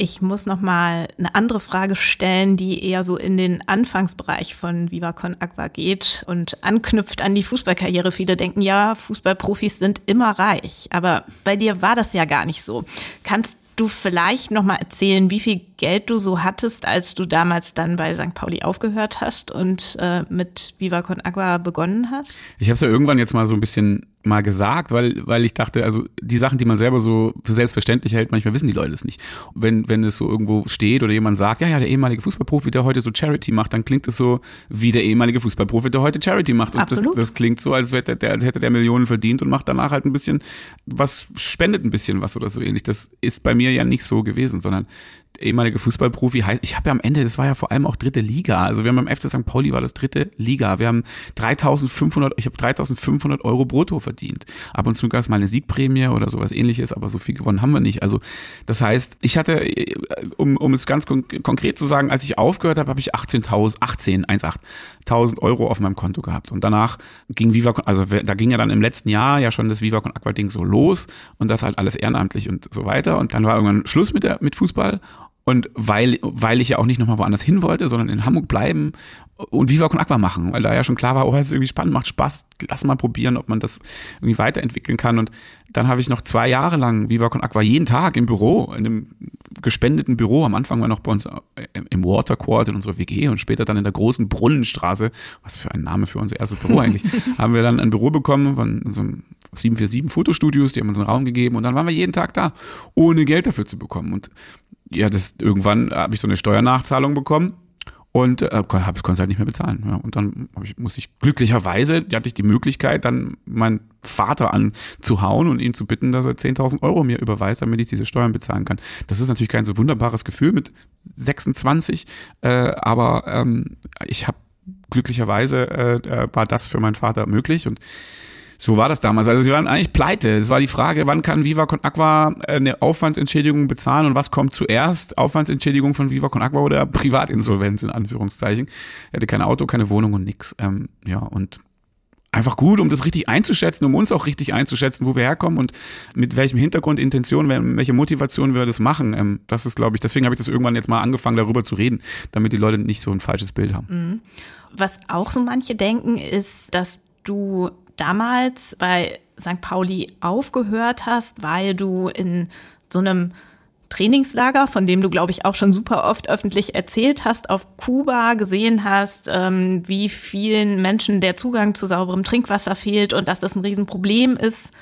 Ich muss noch mal eine andere Frage stellen, die eher so in den Anfangsbereich von Viva Con Aqua geht und anknüpft an die Fußballkarriere. Viele denken ja, Fußballprofis sind immer reich, aber bei dir war das ja gar nicht so. Kannst du vielleicht noch mal erzählen, wie viel Geld du so hattest, als du damals dann bei St. Pauli aufgehört hast und äh, mit Viva Con Agua begonnen hast? Ich habe es ja irgendwann jetzt mal so ein bisschen mal gesagt, weil, weil ich dachte, also die Sachen, die man selber so für selbstverständlich hält, manchmal wissen die Leute es nicht. wenn, wenn es so irgendwo steht oder jemand sagt, ja, ja, der ehemalige Fußballprofi, der heute so Charity macht, dann klingt es so wie der ehemalige Fußballprofi, der heute Charity macht. Und Absolut. Das, das klingt so, als hätte der, als hätte der Millionen verdient und macht danach halt ein bisschen was, spendet ein bisschen was oder so ähnlich. Das ist bei mir ja nicht so gewesen, sondern ehemalige Fußballprofi heißt, ich habe ja am Ende, das war ja vor allem auch dritte Liga. Also wir haben beim FC St. Pauli war das dritte Liga. Wir haben 3500, ich habe 3500 Euro brutto verdient. Ab und zu gab es mal eine Siegprämie oder sowas ähnliches, aber so viel gewonnen haben wir nicht. Also das heißt, ich hatte, um, um es ganz kon konkret zu sagen, als ich aufgehört habe, habe ich 18.000, 18, 1,8.000 Euro auf meinem Konto gehabt. Und danach ging Viva, also da ging ja dann im letzten Jahr ja schon das Viva Con Aqua Ding so los und das halt alles ehrenamtlich und so weiter. Und dann war irgendwann Schluss mit der, mit Fußball und weil, weil ich ja auch nicht nochmal woanders hin wollte, sondern in Hamburg bleiben und Viva Con Aqua machen, weil da ja schon klar war, oh, es ist irgendwie spannend, macht Spaß, lass mal probieren, ob man das irgendwie weiterentwickeln kann. Und dann habe ich noch zwei Jahre lang Viva Con Aqua jeden Tag im Büro, in einem gespendeten Büro. Am Anfang war noch bei uns im Water Court in unserer WG und später dann in der großen Brunnenstraße, was für ein Name für unser erstes Büro eigentlich, haben wir dann ein Büro bekommen von so einem 747 Fotostudios, die haben uns einen Raum gegeben und dann waren wir jeden Tag da, ohne Geld dafür zu bekommen. Und ja, das irgendwann habe ich so eine Steuernachzahlung bekommen und äh, hab, konnte es halt nicht mehr bezahlen. Ja, und dann ich, musste ich glücklicherweise, hatte ich die Möglichkeit, dann meinen Vater anzuhauen und ihn zu bitten, dass er 10.000 Euro mir überweist, damit ich diese Steuern bezahlen kann. Das ist natürlich kein so wunderbares Gefühl mit 26, äh, aber ähm, ich habe glücklicherweise äh, äh, war das für meinen Vater möglich und So war das damals. Also sie waren eigentlich pleite. Es war die Frage, wann kann Viva Con Aqua eine Aufwandsentschädigung bezahlen und was kommt zuerst? Aufwandsentschädigung von Viva Con Aqua oder Privatinsolvenz in Anführungszeichen. Er hatte kein Auto, keine Wohnung und nix. Ähm, ja, und einfach gut, um das richtig einzuschätzen, um uns auch richtig einzuschätzen, wo wir herkommen und mit welchem Hintergrund, Intention, welche Motivation wir das machen. Ähm, das ist, glaube ich, deswegen habe ich das irgendwann jetzt mal angefangen, darüber zu reden, damit die Leute nicht so ein falsches Bild haben. Mhm. Was auch so manche denken, ist, dass du damals bei St. Pauli aufgehört hast, weil du in so einem Trainingslager, von dem du, glaube ich, auch schon super oft öffentlich erzählt hast, auf Kuba gesehen hast, ähm, wie vielen Menschen der Zugang zu sauberem Trinkwasser fehlt und dass das ein Riesenproblem ist.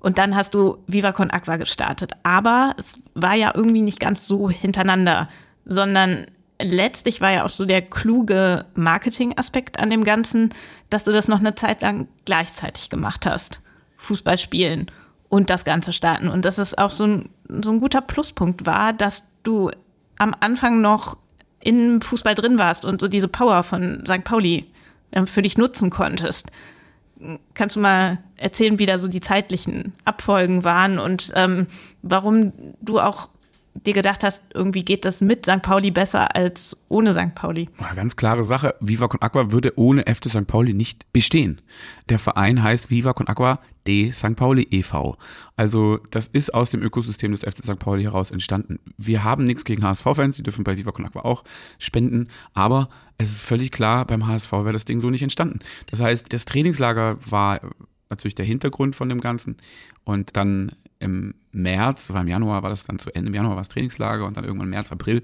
Und dann hast du Viva Con Aqua gestartet. Aber es war ja irgendwie nicht ganz so hintereinander, sondern letztlich war ja auch so der kluge Marketing-Aspekt an dem Ganzen, dass du das noch eine Zeit lang gleichzeitig gemacht hast. Fußball spielen und das Ganze starten. Und dass es auch so ein, so ein guter Pluspunkt war, dass du am Anfang noch im Fußball drin warst und so diese Power von St. Pauli ähm, für dich nutzen konntest. Kannst du mal erzählen, wie da so die zeitlichen Abfolgen waren und ähm, warum du auch dir gedacht hast, irgendwie geht das mit St. Pauli besser als ohne St. Pauli? Ganz klare Sache. Viva Con Aqua würde ohne FC St. Pauli nicht bestehen. Der Verein heißt Viva Con Aqua de St. Pauli e.V. Also das ist aus dem Ökosystem des FC St. Pauli heraus entstanden. Wir haben nichts gegen HSV-Fans, die dürfen bei Viva Con Aqua auch spenden, aber es ist völlig klar, beim HSV wäre das Ding so nicht entstanden. Das heißt, das Trainingslager war natürlich der Hintergrund von dem Ganzen und dann im März, war im Januar war das dann zu Ende, im Januar war es Trainingslager und dann irgendwann März, April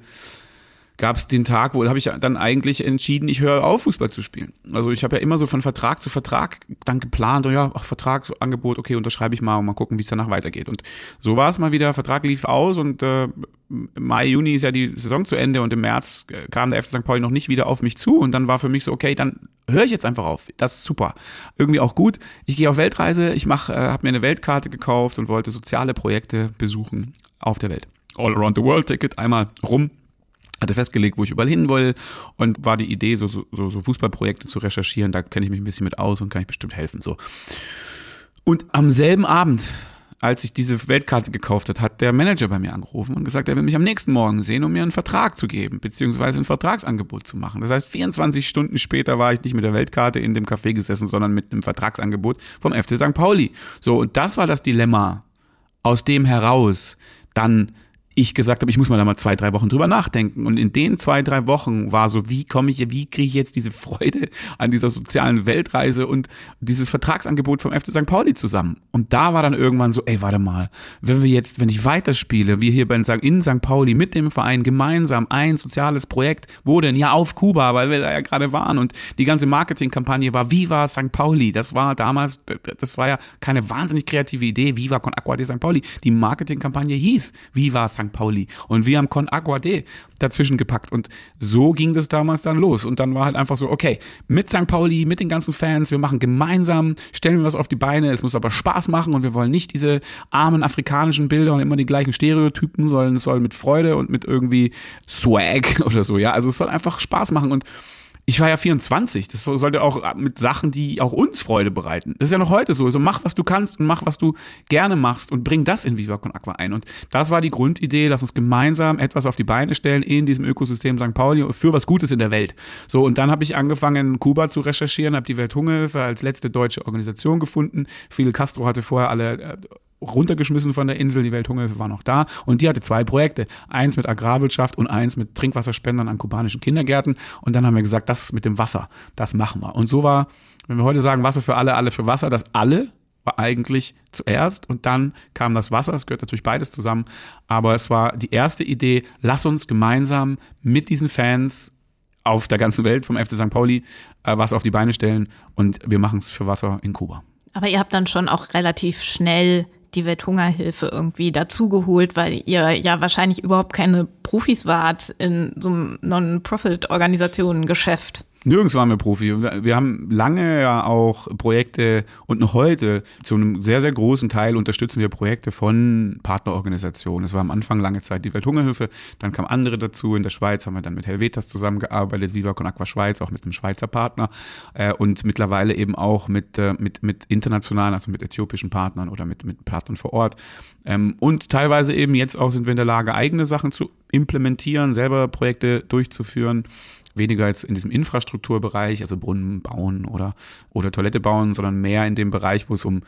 gab es den Tag, wo habe ich dann eigentlich entschieden, ich höre auf, Fußball zu spielen. Also ich habe ja immer so von Vertrag zu Vertrag dann geplant, und ja, ach, Vertragsangebot, okay, unterschreibe ich mal und mal gucken, wie es danach weitergeht. Und so war es mal wieder, Vertrag lief aus und äh, Mai, Juni ist ja die Saison zu Ende und im März äh, kam der FC St. Pauli noch nicht wieder auf mich zu und dann war für mich so, okay, dann höre ich jetzt einfach auf. Das ist super. Irgendwie auch gut. Ich gehe auf Weltreise, ich äh, habe mir eine Weltkarte gekauft und wollte soziale Projekte besuchen auf der Welt. All Around the World Ticket, einmal rum hatte festgelegt, wo ich überall hin will und war die Idee, so, so, so Fußballprojekte zu recherchieren. Da kenne ich mich ein bisschen mit aus und kann ich bestimmt helfen. So. Und am selben Abend, als ich diese Weltkarte gekauft hat, hat der Manager bei mir angerufen und gesagt, er will mich am nächsten Morgen sehen, um mir einen Vertrag zu geben, beziehungsweise ein Vertragsangebot zu machen. Das heißt, 24 Stunden später war ich nicht mit der Weltkarte in dem Café gesessen, sondern mit einem Vertragsangebot vom FC St. Pauli. So, und das war das Dilemma, aus dem heraus dann ich gesagt habe, ich muss mal da mal zwei, drei Wochen drüber nachdenken. Und in den zwei, drei Wochen war so, wie komme ich, wie kriege ich jetzt diese Freude an dieser sozialen Weltreise und dieses Vertragsangebot vom FC St. Pauli zusammen. Und da war dann irgendwann so, ey, warte mal, wenn wir jetzt, wenn ich weiterspiele, wir hier in St. Pauli mit dem Verein gemeinsam ein soziales Projekt, wo denn? Ja, auf Kuba, weil wir da ja gerade waren. Und die ganze Marketingkampagne war Viva St. Pauli. Das war damals, das war ja keine wahnsinnig kreative Idee, Viva con Aqua de St. Pauli. Die Marketingkampagne hieß Viva St. St. Pauli. Und wir haben Con Agua de dazwischen gepackt. Und so ging das damals dann los. Und dann war halt einfach so, okay, mit St. Pauli, mit den ganzen Fans, wir machen gemeinsam, stellen wir was auf die Beine. Es muss aber Spaß machen und wir wollen nicht diese armen afrikanischen Bilder und immer die gleichen Stereotypen, sondern es soll mit Freude und mit irgendwie Swag oder so, ja. Also es soll einfach Spaß machen und ich war ja 24. Das sollte auch mit Sachen, die auch uns Freude bereiten. Das ist ja noch heute so. Also mach, was du kannst und mach, was du gerne machst und bring das in Viva Con Aqua ein. Und das war die Grundidee. Lass uns gemeinsam etwas auf die Beine stellen in diesem Ökosystem St. Pauli für was Gutes in der Welt. So, und dann habe ich angefangen, Kuba zu recherchieren, habe die Welthungerhilfe als letzte deutsche Organisation gefunden. Fidel Castro hatte vorher alle äh, runtergeschmissen von der Insel, die Welthungerhilfe war noch da und die hatte zwei Projekte, eins mit Agrarwirtschaft und eins mit Trinkwasserspendern an kubanischen Kindergärten und dann haben wir gesagt, das mit dem Wasser, das machen wir. Und so war, wenn wir heute sagen, Wasser für alle, alle für Wasser, das alle war eigentlich zuerst und dann kam das Wasser, es gehört natürlich beides zusammen, aber es war die erste Idee, lass uns gemeinsam mit diesen Fans auf der ganzen Welt vom FC St. Pauli äh, was auf die Beine stellen und wir machen es für Wasser in Kuba. Aber ihr habt dann schon auch relativ schnell die Welthungerhilfe irgendwie dazugeholt, weil ihr ja wahrscheinlich überhaupt keine Profis wart in so einem Non-Profit-Organisationen-Geschäft. Nirgends waren wir Profi. Wir haben lange ja auch Projekte und noch heute zu einem sehr, sehr großen Teil unterstützen wir Projekte von Partnerorganisationen. Es war am Anfang lange Zeit die Welthungerhilfe, dann kamen andere dazu. In der Schweiz haben wir dann mit Helvetas zusammengearbeitet, Viva Con Aqua Schweiz, auch mit einem Schweizer Partner äh, und mittlerweile eben auch mit, äh, mit, mit internationalen, also mit äthiopischen Partnern oder mit, mit Partnern vor Ort. Ähm, und teilweise eben jetzt auch sind wir in der Lage, eigene Sachen zu implementieren, selber Projekte durchzuführen weniger jetzt in diesem Infrastrukturbereich, also Brunnen bauen oder, oder Toilette bauen, sondern mehr in dem Bereich, wo es um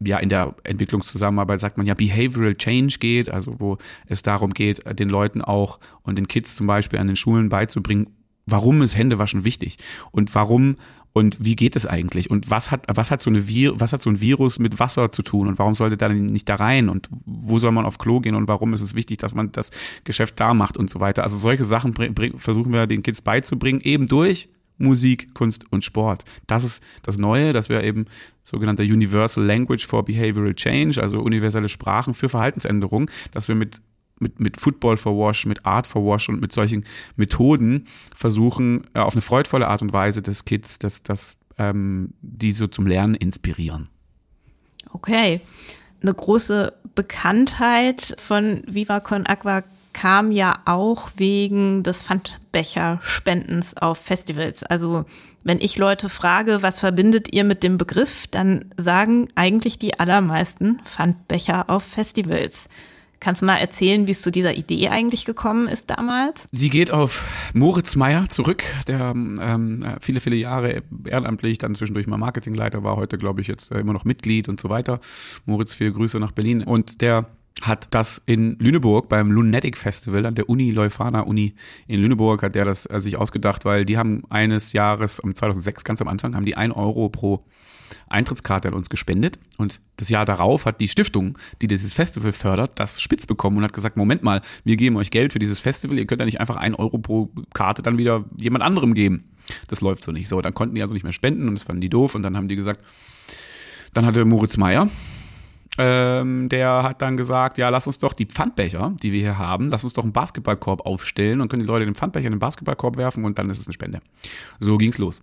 ja, in der Entwicklungszusammenarbeit sagt man ja Behavioral Change geht, also wo es darum geht, den Leuten auch und den Kids zum Beispiel an den Schulen beizubringen, warum ist Händewaschen wichtig und warum und wie geht es eigentlich und was hat was hat so eine Vir was hat so ein Virus mit Wasser zu tun und warum sollte da nicht da rein und wo soll man auf Klo gehen und warum ist es wichtig, dass man das Geschäft da macht und so weiter. Also solche Sachen versuchen wir den Kids beizubringen eben durch Musik, Kunst und Sport. Das ist das Neue, dass wir eben sogenannte Universal Language for Behavioral Change, also universelle Sprachen für Verhaltensänderung, dass wir mit mit, mit Football for Wash, mit Art for Wash und mit solchen Methoden versuchen, äh, auf eine freudvolle Art und Weise des Kids, dass, dass ähm, die so zum Lernen inspirieren. Okay. Eine große Bekanntheit von Viva Con Aqua kam ja auch wegen des Pfandbecherspendens auf Festivals. Also wenn ich Leute frage, was verbindet ihr mit dem Begriff, dann sagen eigentlich die allermeisten Pfandbecher auf Festivals. Kannst du mal erzählen, wie es zu dieser Idee eigentlich gekommen ist damals? Sie geht auf Moritz Meyer zurück, der ähm, viele, viele Jahre ehrenamtlich, dann zwischendurch mal Marketingleiter war, heute glaube ich jetzt äh, immer noch Mitglied und so weiter. Moritz, viele Grüße nach Berlin. Und der hat das in Lüneburg beim Lunatic Festival an der Uni Leuphana Uni in Lüneburg hat der das äh, sich ausgedacht, weil die haben eines Jahres, um 2006 ganz am Anfang, haben die ein Euro pro Eintrittskarte an uns gespendet und das Jahr darauf hat die Stiftung, die dieses Festival fördert, das spitz bekommen und hat gesagt, Moment mal, wir geben euch Geld für dieses Festival, ihr könnt ja nicht einfach ein Euro pro Karte dann wieder jemand anderem geben. Das läuft so nicht so. Dann konnten die also nicht mehr spenden und das fanden die doof und dann haben die gesagt, dann hatte Moritz Meyer, ähm, der hat dann gesagt, ja, lass uns doch die Pfandbecher, die wir hier haben, lass uns doch einen Basketballkorb aufstellen und können die Leute den Pfandbecher in den Basketballkorb werfen und dann ist es eine Spende. So ging's los.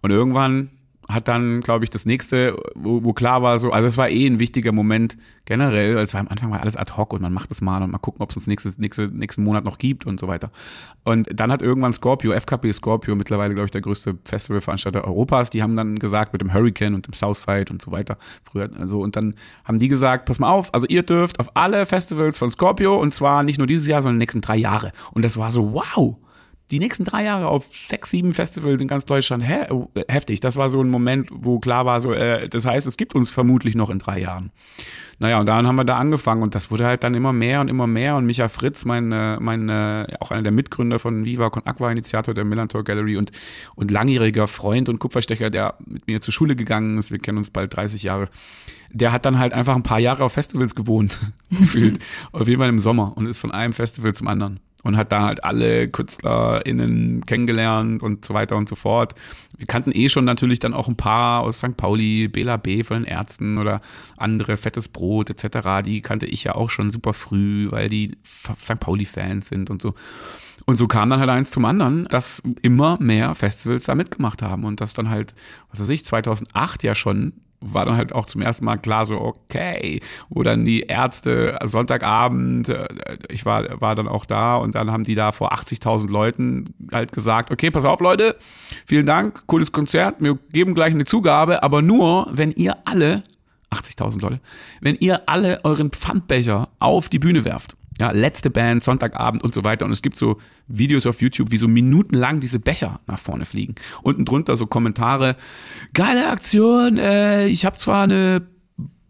Und irgendwann hat dann, glaube ich, das nächste, wo, wo klar war, so, also es war eh ein wichtiger Moment generell, weil es war am Anfang war alles ad hoc und man macht es mal und mal gucken, ob es uns nächstes, nächste, nächsten Monat noch gibt und so weiter. Und dann hat irgendwann Scorpio, FKP Scorpio, mittlerweile, glaube ich, der größte Festivalveranstalter Europas, die haben dann gesagt, mit dem Hurricane und dem Southside und so weiter, früher, also, und dann haben die gesagt, pass mal auf, also ihr dürft auf alle Festivals von Scorpio und zwar nicht nur dieses Jahr, sondern die nächsten drei Jahre. Und das war so, wow! Die nächsten drei Jahre auf sechs, sieben Festivals in ganz Deutschland, hä, heftig. Das war so ein Moment, wo klar war, so, äh, das heißt, es gibt uns vermutlich noch in drei Jahren. Naja, und dann haben wir da angefangen und das wurde halt dann immer mehr und immer mehr. Und Micha Fritz, mein, äh, mein äh, auch einer der Mitgründer von Viva Con Aqua, Initiator der Millantor Gallery und, und langjähriger Freund und Kupferstecher, der mit mir zur Schule gegangen ist, wir kennen uns bald 30 Jahre, der hat dann halt einfach ein paar Jahre auf Festivals gewohnt, gefühlt. Auf jeden Fall im Sommer und ist von einem Festival zum anderen und hat da halt alle KünstlerInnen kennengelernt und so weiter und so fort. Wir kannten eh schon natürlich dann auch ein paar aus St. Pauli, Bela B. von den Ärzten oder andere, Fettes Brot etc. Die kannte ich ja auch schon super früh, weil die St. Pauli-Fans sind und so. Und so kam dann halt eins zum anderen, dass immer mehr Festivals da mitgemacht haben und das dann halt, was weiß ich, 2008 ja schon war dann halt auch zum ersten Mal klar so, okay, wo dann die Ärzte Sonntagabend, äh, ich war, war dann auch da und dann haben die da vor 80.000 Leuten halt gesagt, okay, pass auf Leute, vielen Dank, cooles Konzert, wir geben gleich eine Zugabe, aber nur, wenn ihr alle, 80.000 Leute, wenn ihr alle euren Pfandbecher auf die Bühne werft ja, letzte Band, Sonntagabend und so weiter. Und es gibt so Videos auf YouTube, wie so minutenlang diese Becher nach vorne fliegen. Unten drunter so Kommentare, geile Aktion, äh, ich habe zwar eine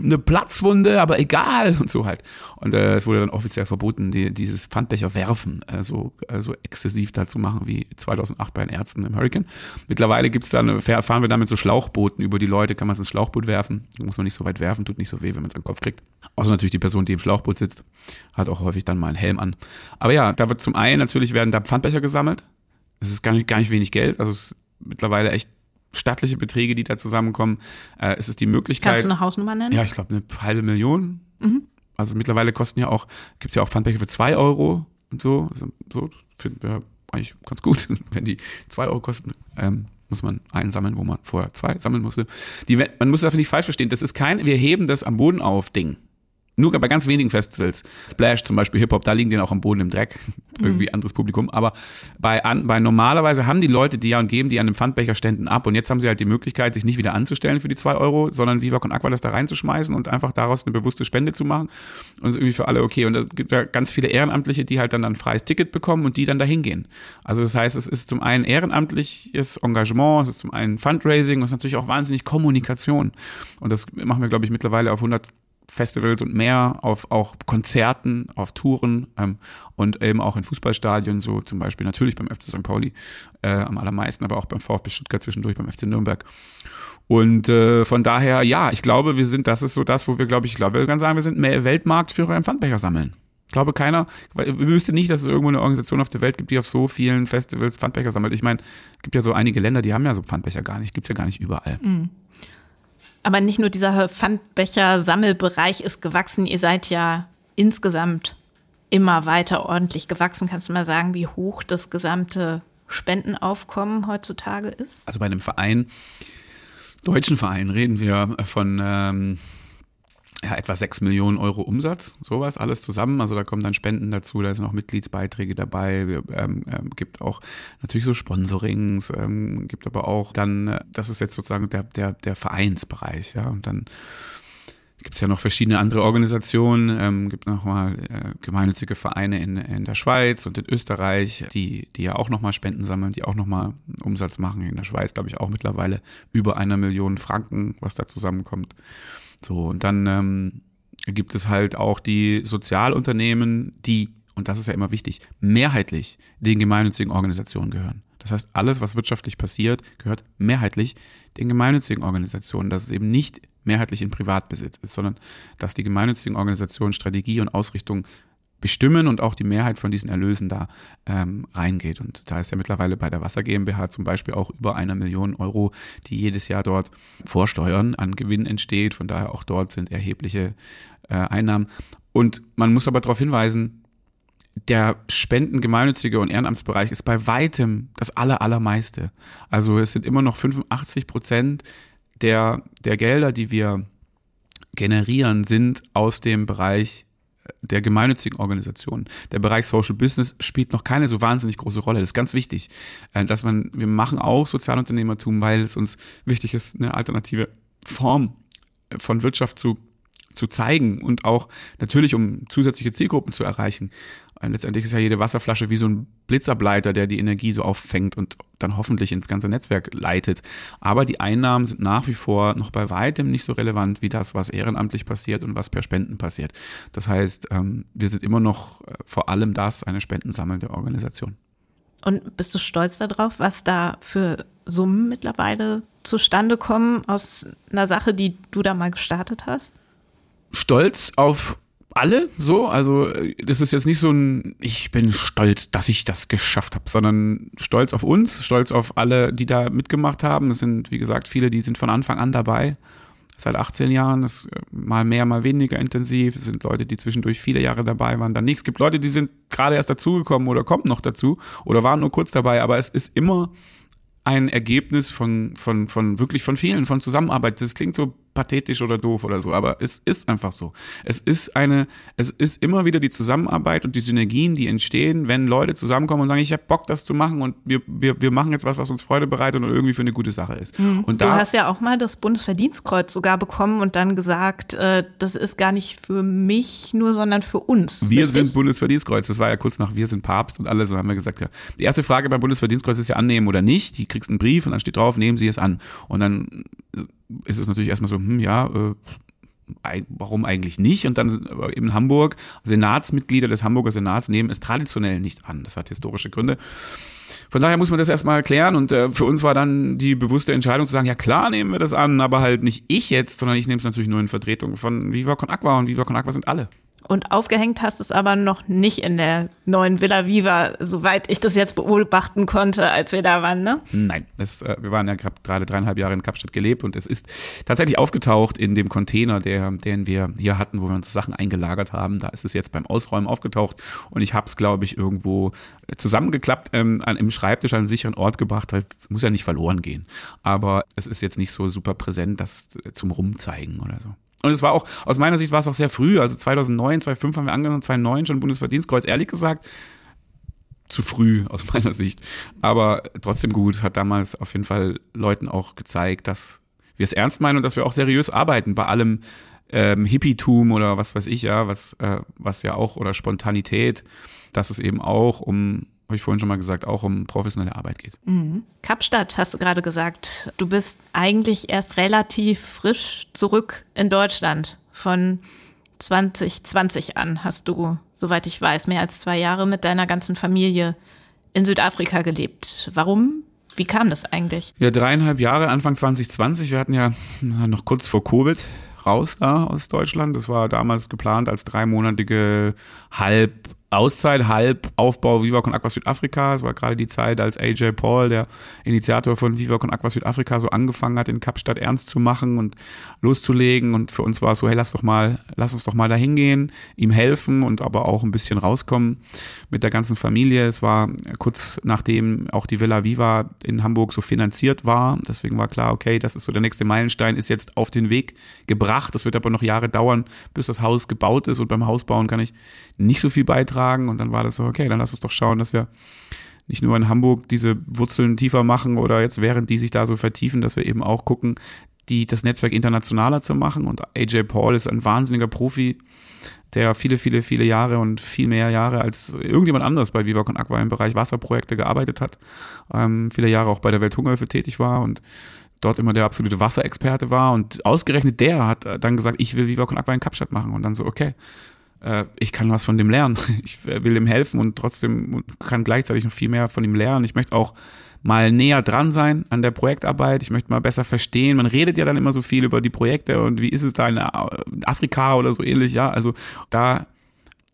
eine Platzwunde, aber egal und so halt. Und äh, es wurde dann offiziell verboten, die, dieses Pfandbecher werfen äh, so, äh, so exzessiv da zu machen wie 2008 bei den Ärzten im Hurricane. Mittlerweile gibt's dann, fahren wir damit so Schlauchbooten über die Leute, kann man ins Schlauchboot werfen, muss man nicht so weit werfen, tut nicht so weh, wenn man es den Kopf kriegt. Außer natürlich die Person, die im Schlauchboot sitzt, hat auch häufig dann mal einen Helm an. Aber ja, da wird zum einen natürlich werden da Pfandbecher gesammelt. Es ist gar nicht, gar nicht wenig Geld, also es ist mittlerweile echt stattliche Beträge, die da zusammenkommen. Äh, es ist die Möglichkeit. Kannst du eine Hausnummer nennen? Ja, ich glaube eine halbe Million. Mhm. Also mittlerweile kosten ja auch, gibt's ja auch Pfandbecher für zwei Euro und so. Also, so finden wir eigentlich ganz gut, wenn die zwei Euro kosten. Ähm, muss man einen sammeln, wo man vorher zwei sammeln musste. Die, man muss das nicht falsch verstehen. Das ist kein, wir heben das am Boden auf Ding. Nur bei ganz wenigen Festivals. Splash zum Beispiel Hip-Hop, da liegen die auch am Boden im Dreck. Mhm. Irgendwie anderes Publikum. Aber bei, an, bei normalerweise haben die Leute die ja und geben die an den Pfandbecherständen ab. Und jetzt haben sie halt die Möglichkeit, sich nicht wieder anzustellen für die zwei Euro, sondern Viva Con Aqua das da reinzuschmeißen und einfach daraus eine bewusste Spende zu machen. Und irgendwie für alle okay. Und es gibt ja ganz viele Ehrenamtliche, die halt dann ein freies Ticket bekommen und die dann dahin gehen. Also das heißt, es ist zum einen ehrenamtliches Engagement, es ist zum einen Fundraising und es ist natürlich auch wahnsinnig Kommunikation. Und das machen wir, glaube ich, mittlerweile auf 100 Festivals und mehr, auf auch Konzerten, auf Touren ähm, und eben auch in Fußballstadien, so zum Beispiel natürlich beim FC St. Pauli äh, am allermeisten, aber auch beim VfB Stuttgart zwischendurch, beim FC Nürnberg. Und äh, von daher, ja, ich glaube, wir sind, das ist so das, wo wir, glaube ich, ich glaube, wir können sagen, wir sind mehr Weltmarktführer im Pfandbecher sammeln. Ich glaube, keiner, wüsste nicht, dass es irgendwo eine Organisation auf der Welt gibt, die auf so vielen Festivals Pfandbecher sammelt. Ich meine, es gibt ja so einige Länder, die haben ja so Pfandbecher gar nicht, gibt's ja gar nicht überall. Mhm. Aber nicht nur dieser Pfandbecher-Sammelbereich ist gewachsen, ihr seid ja insgesamt immer weiter ordentlich gewachsen. Kannst du mal sagen, wie hoch das gesamte Spendenaufkommen heutzutage ist? Also bei einem Verein, deutschen Verein, reden wir von ähm, ja, etwa 6 Millionen Euro Umsatz, sowas, alles zusammen. Also da kommen dann Spenden dazu, da sind auch Mitgliedsbeiträge dabei, wir, ähm, ähm, gibt auch natürlich so Sponsorings, ähm, gibt aber auch dann, äh, das ist jetzt sozusagen der, der, der Vereinsbereich, ja, und dann gibt es ja noch verschiedene andere Organisationen, ähm, gibt nochmal äh, gemeinnützige Vereine in, in der Schweiz und in Österreich, die, die ja auch nochmal Spenden sammeln, die auch nochmal Umsatz machen. In der Schweiz, glaube ich, auch mittlerweile über einer Million Franken, was da zusammenkommt. So, und dann ähm, gibt es halt auch die Sozialunternehmen, die, und das ist ja immer wichtig, mehrheitlich den gemeinnützigen Organisationen gehören. Das heißt, alles, was wirtschaftlich passiert, gehört mehrheitlich den gemeinnützigen Organisationen. Dass es eben nicht mehrheitlich in Privatbesitz ist, sondern dass die gemeinnützigen Organisationen Strategie und Ausrichtung bestimmen und auch die Mehrheit von diesen Erlösen da ähm, reingeht. Und da ist ja mittlerweile bei der Wasser GmbH zum Beispiel auch über einer Million Euro, die jedes Jahr dort vorsteuern, an Gewinn entsteht. Von daher auch dort sind erhebliche äh, Einnahmen. Und man muss aber darauf hinweisen, der Spenden, gemeinnützige und Ehrenamtsbereich ist bei weitem das aller, allermeiste. Also es sind immer noch 85 Prozent der, der Gelder, die wir generieren, sind aus dem Bereich der gemeinnützigen Organisationen. Der Bereich Social Business spielt noch keine so wahnsinnig große Rolle. Das ist ganz wichtig, äh, dass man, wir machen auch Sozialunternehmertum, weil es uns wichtig ist, eine alternative Form von Wirtschaft zu zu zeigen und auch natürlich, um zusätzliche Zielgruppen zu erreichen. Letztendlich ist ja jede Wasserflasche wie so ein Blitzableiter, der die Energie so auffängt und dann hoffentlich ins ganze Netzwerk leitet. Aber die Einnahmen sind nach wie vor noch bei weitem nicht so relevant wie das, was ehrenamtlich passiert und was per Spenden passiert. Das heißt, ähm, wir sind immer noch äh, vor allem das, eine spendensammelnde Organisation. Und bist du stolz darauf, was da für Summen mittlerweile zustande kommen aus einer Sache, die du da mal gestartet hast? Stolz auf alle so. Also das ist jetzt nicht so ein, ich bin stolz, dass ich das geschafft habe, sondern stolz auf uns, stolz auf alle, die da mitgemacht haben. Es sind, wie gesagt, viele, die sind von Anfang an dabei. Seit 18 Jahren, ist äh, mal mehr, mal weniger intensiv. Es sind Leute, die zwischendurch viele Jahre dabei waren, dann nichts. Es gibt Leute, die sind gerade erst dazugekommen oder kommen noch dazu oder waren nur kurz dabei, aber es ist immer ein Ergebnis von, von, von wirklich von vielen, von Zusammenarbeit. Das klingt so pathetisch oder doof oder so, aber es ist einfach so. Es ist eine, es ist immer wieder die Zusammenarbeit und die Synergien, die entstehen, wenn Leute zusammenkommen und sagen, ich habe Bock, das zu machen und wir, wir, wir machen jetzt was, was uns Freude bereitet und irgendwie für eine gute Sache ist. Mhm. Und da, du hast ja auch mal das Bundesverdienstkreuz sogar bekommen und dann gesagt, äh, das ist gar nicht für mich nur, sondern für uns. Wir richtig? sind Bundesverdienstkreuz. Das war ja kurz nach Wir sind Papst und alle so haben wir gesagt, ja. Die erste Frage beim Bundesverdienstkreuz ist ja annehmen oder nicht. Die kriegst einen Brief und dann steht drauf, nehmen Sie es an. Und dann ist es natürlich erstmal so, hm, ja, äh, warum eigentlich nicht? Und dann in Hamburg, Senatsmitglieder des Hamburger Senats nehmen es traditionell nicht an. Das hat historische Gründe. Von daher muss man das erstmal klären und äh, für uns war dann die bewusste Entscheidung zu sagen, ja klar nehmen wir das an, aber halt nicht ich jetzt, sondern ich nehme es natürlich nur in Vertretung von Viva Con Aqua und Viva Con Aqua sind alle. Und aufgehängt hast es aber noch nicht in der neuen Villa Viva, soweit ich das jetzt beobachten konnte, als wir da waren, ne? Nein, das, äh, wir waren ja gerade dreieinhalb Jahre in Kapstadt gelebt und es ist tatsächlich aufgetaucht in dem Container, der, den wir hier hatten, wo wir unsere Sachen eingelagert haben. Da ist es jetzt beim Ausräumen aufgetaucht und ich habe es, glaube ich, irgendwo zusammengeklappt ähm, an, im Schreibtisch an einen sicheren Ort gebracht. Das muss ja nicht verloren gehen. Aber es ist jetzt nicht so super präsent, das zum Rumzeigen oder so. Und es war auch, aus meiner Sicht war es auch sehr früh, also 2009, 2005 haben wir angenommen, 2009 schon Bundesverdienstkreuz, ehrlich gesagt, zu früh aus meiner Sicht. Aber trotzdem gut, hat damals auf jeden Fall Leuten auch gezeigt, dass wir es ernst meinen und dass wir auch seriös arbeiten bei allem ähm, Hippietum oder was weiß ich ja, was, äh, was ja auch, oder Spontanität, dass es eben auch um habe ich vorhin schon mal gesagt, auch um professionelle Arbeit geht. Mhm. Kapstadt hast du gerade gesagt. Du bist eigentlich erst relativ frisch zurück in Deutschland. Von 2020 an hast du, soweit ich weiß, mehr als zwei Jahre mit deiner ganzen Familie in Südafrika gelebt. Warum? Wie kam das eigentlich? Ja, dreieinhalb Jahre, Anfang 2020. Wir hatten ja noch kurz vor Covid raus da aus Deutschland. Das war damals geplant als dreimonatige halb Auszeit, halb Aufbau Viva Con Aqua Südafrika. Es war gerade die Zeit, als AJ Paul, der Initiator von Viva Con Aqua Südafrika, so angefangen hat, in Kapstadt ernst zu machen und loszulegen. Und für uns war es so, hey, lass doch mal, lass uns doch mal da hingehen, ihm helfen und aber auch ein bisschen rauskommen mit der ganzen Familie. Es war kurz nachdem auch die Villa Viva in Hamburg so finanziert war. Deswegen war klar, okay, das ist so der nächste Meilenstein, ist jetzt auf den Weg gebracht. Das wird aber noch Jahre dauern, bis das Haus gebaut ist. Und beim Hausbauen kann ich nicht so viel beitragen beitragen. Und dann war das so, okay, dann lass uns doch schauen, dass wir nicht nur in Hamburg diese Wurzeln tiefer machen oder jetzt während die sich da so vertiefen, dass wir eben auch gucken, die, das Netzwerk internationaler zu machen. Und AJ Paul ist ein wahnsinniger Profi, der viele, viele, viele Jahre und viel mehr Jahre als irgendjemand anderes bei Viva Con Aqua im Bereich Wasserprojekte gearbeitet hat. Ähm, viele Jahre auch bei der Welthungerhilfe tätig war und dort immer der absolute Wasserexperte war. Und ausgerechnet der hat dann gesagt, ich will Viva Con Aqua in Kapstadt machen. Und dann so, okay, äh, ich kann was von dem lernen. Ich will ihm helfen und trotzdem kann gleichzeitig noch viel mehr von ihm lernen. Ich möchte auch mal näher dran sein an der Projektarbeit. Ich möchte mal besser verstehen. Man redet ja dann immer so viel über die Projekte und wie ist es da in Afrika oder so ähnlich. Ja, also da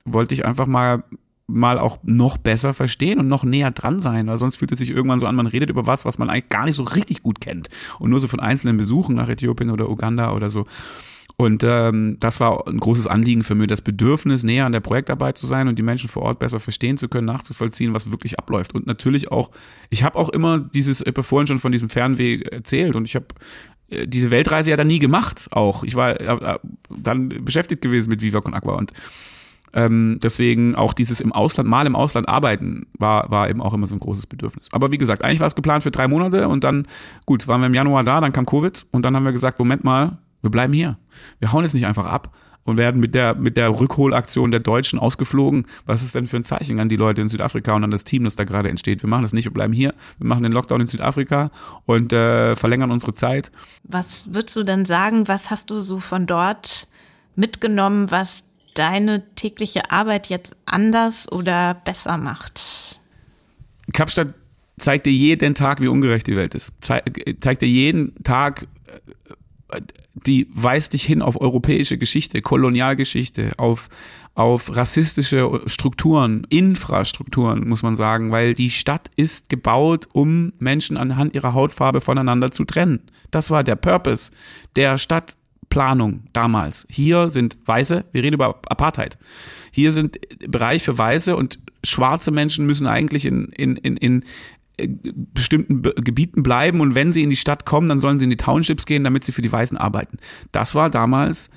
wollte ich einfach mal mal auch noch besser verstehen und noch näher dran sein, weil sonst fühlt es sich irgendwann so an, man redet über was, was man eigentlich gar nicht so richtig gut kennt und nur so von einzelnen Besuchen nach Äthiopien oder Uganda oder so. Und ähm, das war ein großes Anliegen für mich, das Bedürfnis, näher an der Projektarbeit zu sein und die Menschen vor Ort besser verstehen zu können, nachzuvollziehen, was wirklich abläuft. Und natürlich auch, ich habe auch immer dieses, ich habe vorhin schon von diesem Fernweg erzählt und ich habe äh, diese Weltreise ja dann nie gemacht auch. Ich war äh, dann beschäftigt gewesen mit Viva Con Aqua und ähm, deswegen auch dieses im Ausland, mal im Ausland arbeiten, war, war eben auch immer so ein großes Bedürfnis. Aber wie gesagt, eigentlich war es geplant für drei Monate und dann, gut, waren wir im Januar da, dann kam Covid und dann haben wir gesagt, Moment mal, wir bleiben hier. Wir hauen jetzt nicht einfach ab und werden mit der, mit der Rückholaktion der Deutschen ausgeflogen. Was ist denn für ein Zeichen an die Leute in Südafrika und an das Team, das da gerade entsteht? Wir machen das nicht, wir bleiben hier. Wir machen den Lockdown in Südafrika und äh, verlängern unsere Zeit. Was würdest du denn sagen, was hast du so von dort mitgenommen, was deine tägliche Arbeit jetzt anders oder besser macht? Kapstadt zeigt dir jeden Tag, wie ungerecht die Welt ist. Ze zeigt dir jeden Tag, die weist dich hin auf europäische Geschichte, Kolonialgeschichte, auf, auf rassistische Strukturen, Infrastrukturen, muss man sagen, weil die Stadt ist gebaut, um Menschen anhand ihrer Hautfarbe voneinander zu trennen. Das war der Purpose der Stadtplanung damals. Hier sind Weiße, wir reden über Apartheid. Hier sind Bereich für Weiße und schwarze Menschen müssen eigentlich in, in, in, in bestimmten Gebieten bleiben und wenn sie in die Stadt kommen, dann sollen sie in die Townships gehen, damit sie für die Weißen arbeiten. Das war damals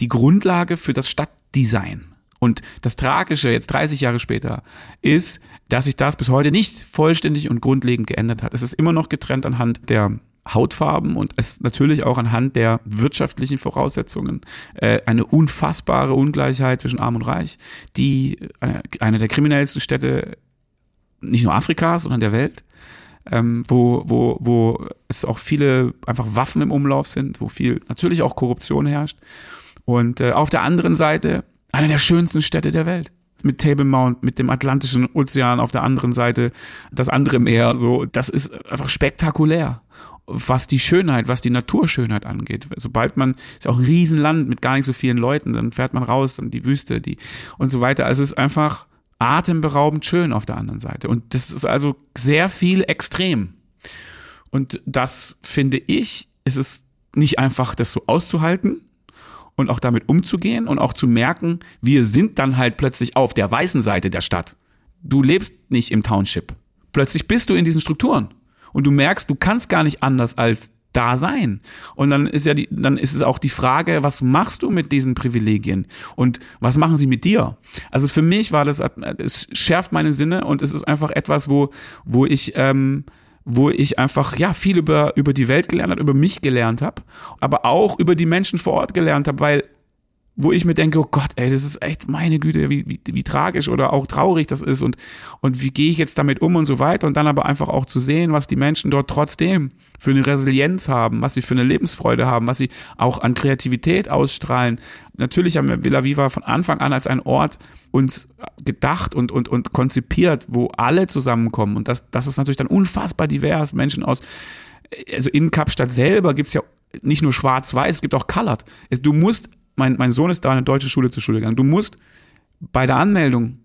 die Grundlage für das Stadtdesign. Und das Tragische, jetzt 30 Jahre später, ist, dass sich das bis heute nicht vollständig und grundlegend geändert hat. Es ist immer noch getrennt anhand der Hautfarben und es natürlich auch anhand der wirtschaftlichen Voraussetzungen äh, eine unfassbare Ungleichheit zwischen Arm und Reich, die äh, eine der kriminellsten Städte nicht nur Afrikas, sondern der Welt, ähm, wo, wo, wo es auch viele einfach Waffen im Umlauf sind, wo viel natürlich auch Korruption herrscht. Und äh, auf der anderen Seite eine der schönsten Städte der Welt. Mit Table Mount, mit dem Atlantischen Ozean auf der anderen Seite, das andere Meer, so, das ist einfach spektakulär. was die Schönheit, was die Naturschönheit angeht. Sobald man, ist auch ein Riesenland mit gar nicht so vielen Leuten, dann fährt man raus, dann die Wüste, die und so weiter. Also es ist einfach atemberaubend schön auf der anderen Seite. Und das ist also sehr viel extrem. Und das finde ich, ist es nicht einfach, das so auszuhalten und auch damit umzugehen und auch zu merken, wir sind dann halt plötzlich auf der weißen Seite der Stadt. Du lebst nicht im Township. Plötzlich bist du in diesen Strukturen und du merkst, du kannst gar nicht anders als da sein. Und dann ist ja die, dann ist es auch die Frage, was machst du mit diesen Privilegien und was machen sie mit dir? Also für mich war das, es schärft meine Sinne und es ist einfach etwas, wo, wo ich, ähm, wo ich einfach ja viel über über die Welt gelernt habe, über mich gelernt habe, aber auch über die Menschen vor Ort gelernt habe, weil wo ich mir denke, oh Gott, ey, das ist echt meine Güte, wie, wie, wie tragisch oder auch traurig das ist und, und wie gehe ich jetzt damit um und so weiter und dann aber einfach auch zu sehen, was die Menschen dort trotzdem für eine Resilienz haben, was sie für eine Lebensfreude haben, was sie auch an Kreativität ausstrahlen. Natürlich haben wir Villa Viva von Anfang an als ein Ort uns gedacht und, und, und konzipiert, wo alle zusammenkommen und das, das ist natürlich dann unfassbar divers, Menschen aus also in Kapstadt selber gibt's ja nicht nur schwarz-weiß, es gibt auch colored. Du musst mein, mein Sohn ist da in eine deutsche Schule zur Schule gegangen. Du musst bei der Anmeldung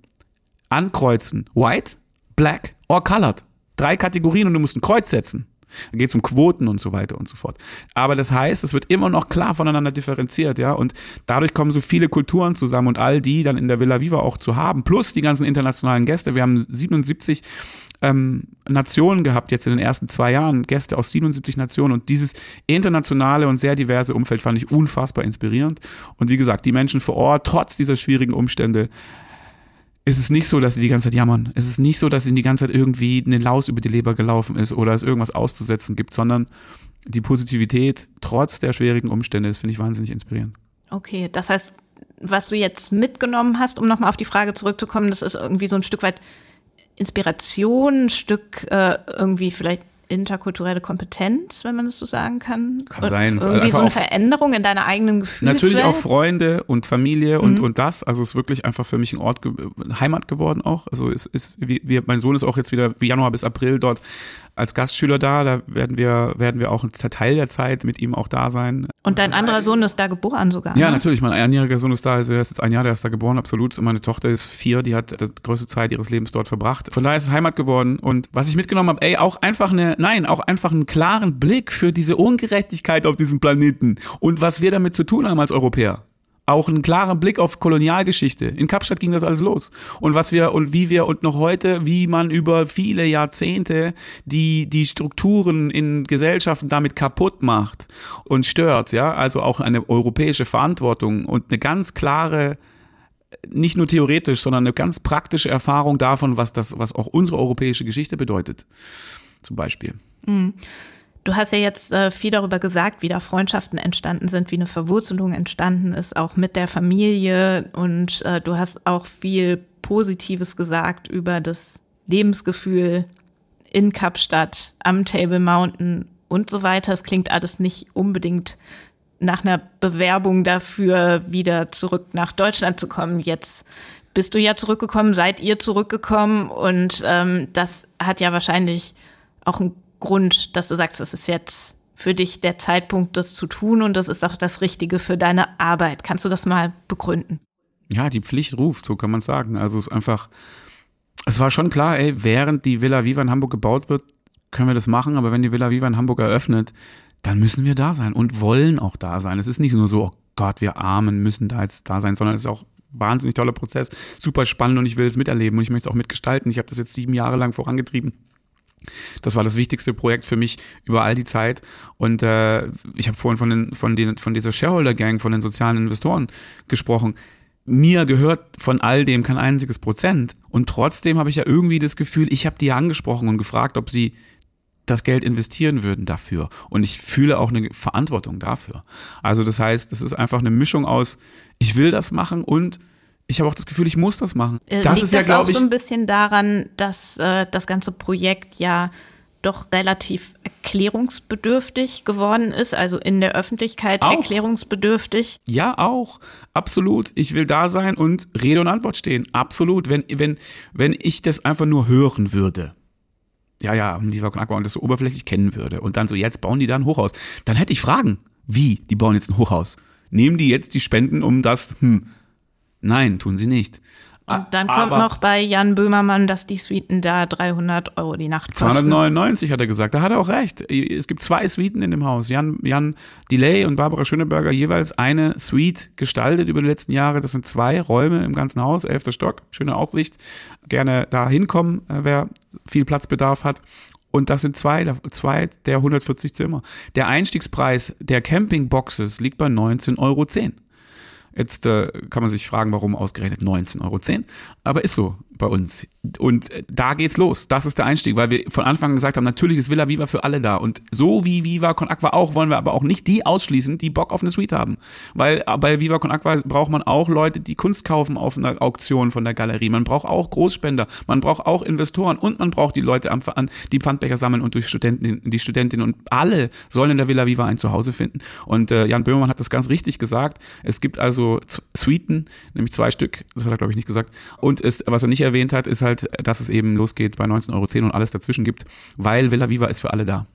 ankreuzen, white, black or colored. Drei Kategorien und du musst ein Kreuz setzen. Da geht es um Quoten und so weiter und so fort. Aber das heißt, es wird immer noch klar voneinander differenziert, ja. Und dadurch kommen so viele Kulturen zusammen und all die dann in der Villa Viva auch zu haben. Plus die ganzen internationalen Gäste. Wir haben 77 ähm, Nationen gehabt, jetzt in den ersten zwei Jahren, Gäste aus 77 Nationen. Und dieses internationale und sehr diverse Umfeld fand ich unfassbar inspirierend. Und wie gesagt, die Menschen vor Ort, trotz dieser schwierigen Umstände, ist es nicht so, dass sie die ganze Zeit jammern. Es ist nicht so, dass ihnen die ganze Zeit irgendwie eine Laus über die Leber gelaufen ist oder es irgendwas auszusetzen gibt, sondern die Positivität trotz der schwierigen Umstände, das finde ich wahnsinnig inspirierend. Okay, das heißt, was du jetzt mitgenommen hast, um nochmal auf die Frage zurückzukommen, das ist irgendwie so ein Stück weit Inspiration, ein Stück äh, irgendwie vielleicht interkulturelle Kompetenz, wenn man das so sagen kann. Kann sein. Irgendwie einfach so eine Veränderung in deiner eigenen Gefühlswelt. Natürlich auch Freunde und Familie und, mhm. und das. Also es ist wirklich einfach für mich ein Ort, Heimat geworden auch. Also es ist, wie, wie, mein Sohn ist auch jetzt wieder wie Januar bis April dort als Gastschüler da. Da werden wir, werden wir auch einen Teil der Zeit mit ihm auch da sein. Und dein anderer Sohn ist da geboren sogar? Ja, ne? natürlich. Mein einjähriger Sohn ist da. Also er ist jetzt ein Jahr, der ist da geboren, absolut. Und meine Tochter ist vier, die hat die größte Zeit ihres Lebens dort verbracht. Von daher ist es Heimat geworden. Und was ich mitgenommen habe, ey, auch einfach eine, nein, auch einfach einen klaren Blick für diese Ungerechtigkeit auf diesem Planeten und was wir damit zu tun haben als Europäer auch einen klaren Blick auf Kolonialgeschichte. In Kapstadt ging das alles los. Und was wir und wie wir und noch heute, wie man über viele Jahrzehnte die, die Strukturen in Gesellschaften damit kaputt macht und stört, ja. Also auch eine europäische Verantwortung und eine ganz klare, nicht nur theoretisch, sondern eine ganz praktische Erfahrung davon, was das, was auch unsere europäische Geschichte bedeutet. Zum Beispiel. Mhm. Du hast ja jetzt äh, viel darüber gesagt, wie da Freundschaften entstanden sind, wie eine Verwurzelung entstanden ist, auch mit der Familie. Und äh, du hast auch viel Positives gesagt über das Lebensgefühl in Kapstadt, am Table Mountain und so weiter. Es klingt alles nicht unbedingt nach einer Bewerbung dafür, wieder zurück nach Deutschland zu kommen. Jetzt bist du ja zurückgekommen, seid ihr zurückgekommen und ähm, das hat ja wahrscheinlich auch einen Grund, dass du sagst, es ist jetzt für dich der Zeitpunkt, das zu tun und das ist auch das Richtige für deine Arbeit. Kannst du das mal begründen? Ja, die Pflicht ruft, so kann man sagen. Also es ist einfach, es war schon klar, ey, während die Villa Viva in Hamburg gebaut wird, können wir das machen, aber wenn die Villa Viva in Hamburg eröffnet, dann müssen wir da sein und wollen auch da sein. Es ist nicht nur so, oh Gott, wir Armen müssen da jetzt da sein, sondern es ist auch wahnsinnig toller Prozess, super spannend und ich will es miterleben und ich möchte es auch mitgestalten. Ich habe das jetzt sieben Jahre lang vorangetrieben. Das war das wichtigste Projekt für mich über all die Zeit. Und äh, ich habe vorhin von, den, von, den, von dieser Shareholder Gang, von den sozialen Investoren gesprochen. Mir gehört von all dem kein einziges Prozent. Und trotzdem habe ich ja irgendwie das Gefühl, ich habe die angesprochen und gefragt, ob sie das Geld investieren würden dafür. Und ich fühle auch eine Verantwortung dafür. Also das heißt, das ist einfach eine Mischung aus, ich will das machen und ich habe auch das Gefühl, ich muss das machen. Äh, das ist ja, glaube ich. so ein bisschen daran, dass äh, das ganze Projekt ja doch relativ erklärungsbedürftig geworden ist, also in der Öffentlichkeit auch. erklärungsbedürftig. Ja, auch. Absolut. Ich will da sein und Rede und Antwort stehen. Absolut. Wenn, wenn, wenn ich das einfach nur hören würde, ja, ja, Con Aqua und das so oberflächlich kennen würde und dann so, jetzt bauen die da ein Hochhaus, dann hätte ich Fragen. Wie? Die bauen jetzt ein Hochhaus. Nehmen die jetzt die Spenden, um das, hm, nein, tun sie nicht. Und dann kommt Aber- noch bei Jan Böhmermann, dass die Suiten da 300 Euro die Nacht kosten. 299 hat er gesagt, da hat er auch recht. Es gibt zwei Suiten in dem Haus. Jan, Jan Delay und Barbara Schöneberger jeweils eine Suite gestaltet über die letzten Jahre. Das sind zwei Räume im ganzen Haus, elfter Stock, schöne Aussicht. Gerne da hinkommen, äh, wer viel Platzbedarf hat. Und das sind zwei, der- zwei der 140 Zimmer. Der Einstiegspreis der Campingboxes liegt bei 19,10 Euro. Jetzt äh, kann man sich fragen, warum ausgerechnet 19,10 Euro. Aber ist so bei uns. Und äh, da geht's los. Das ist der Einstieg, weil wir von Anfang an gesagt haben, natürlich ist Villa Viva für alle da. Und so wie Viva Con Aqua auch, wollen wir aber auch nicht die ausschließen, die Bock auf eine Suite haben. Weil äh, bei Viva Con Aqua braucht man auch Leute, die Kunst kaufen auf einer Auktion von der Galerie. Man braucht auch Großspender. Man braucht auch Investoren und man braucht die Leute, die Pfandbecher sammeln und durch Studenten, die Studentinnen und alle sollen in der Villa Viva ein Zuhause finden. Und äh, Jan Böhmermann hat das ganz richtig gesagt. Es gibt also Suiten, nämlich zwei Stück, das hat er glaube ich nicht gesagt. Und ist, was er nicht erwähnt hat, ist halt, dass es eben losgeht bei 19,10 Euro und alles dazwischen gibt, weil Villa Viva ist für alle da.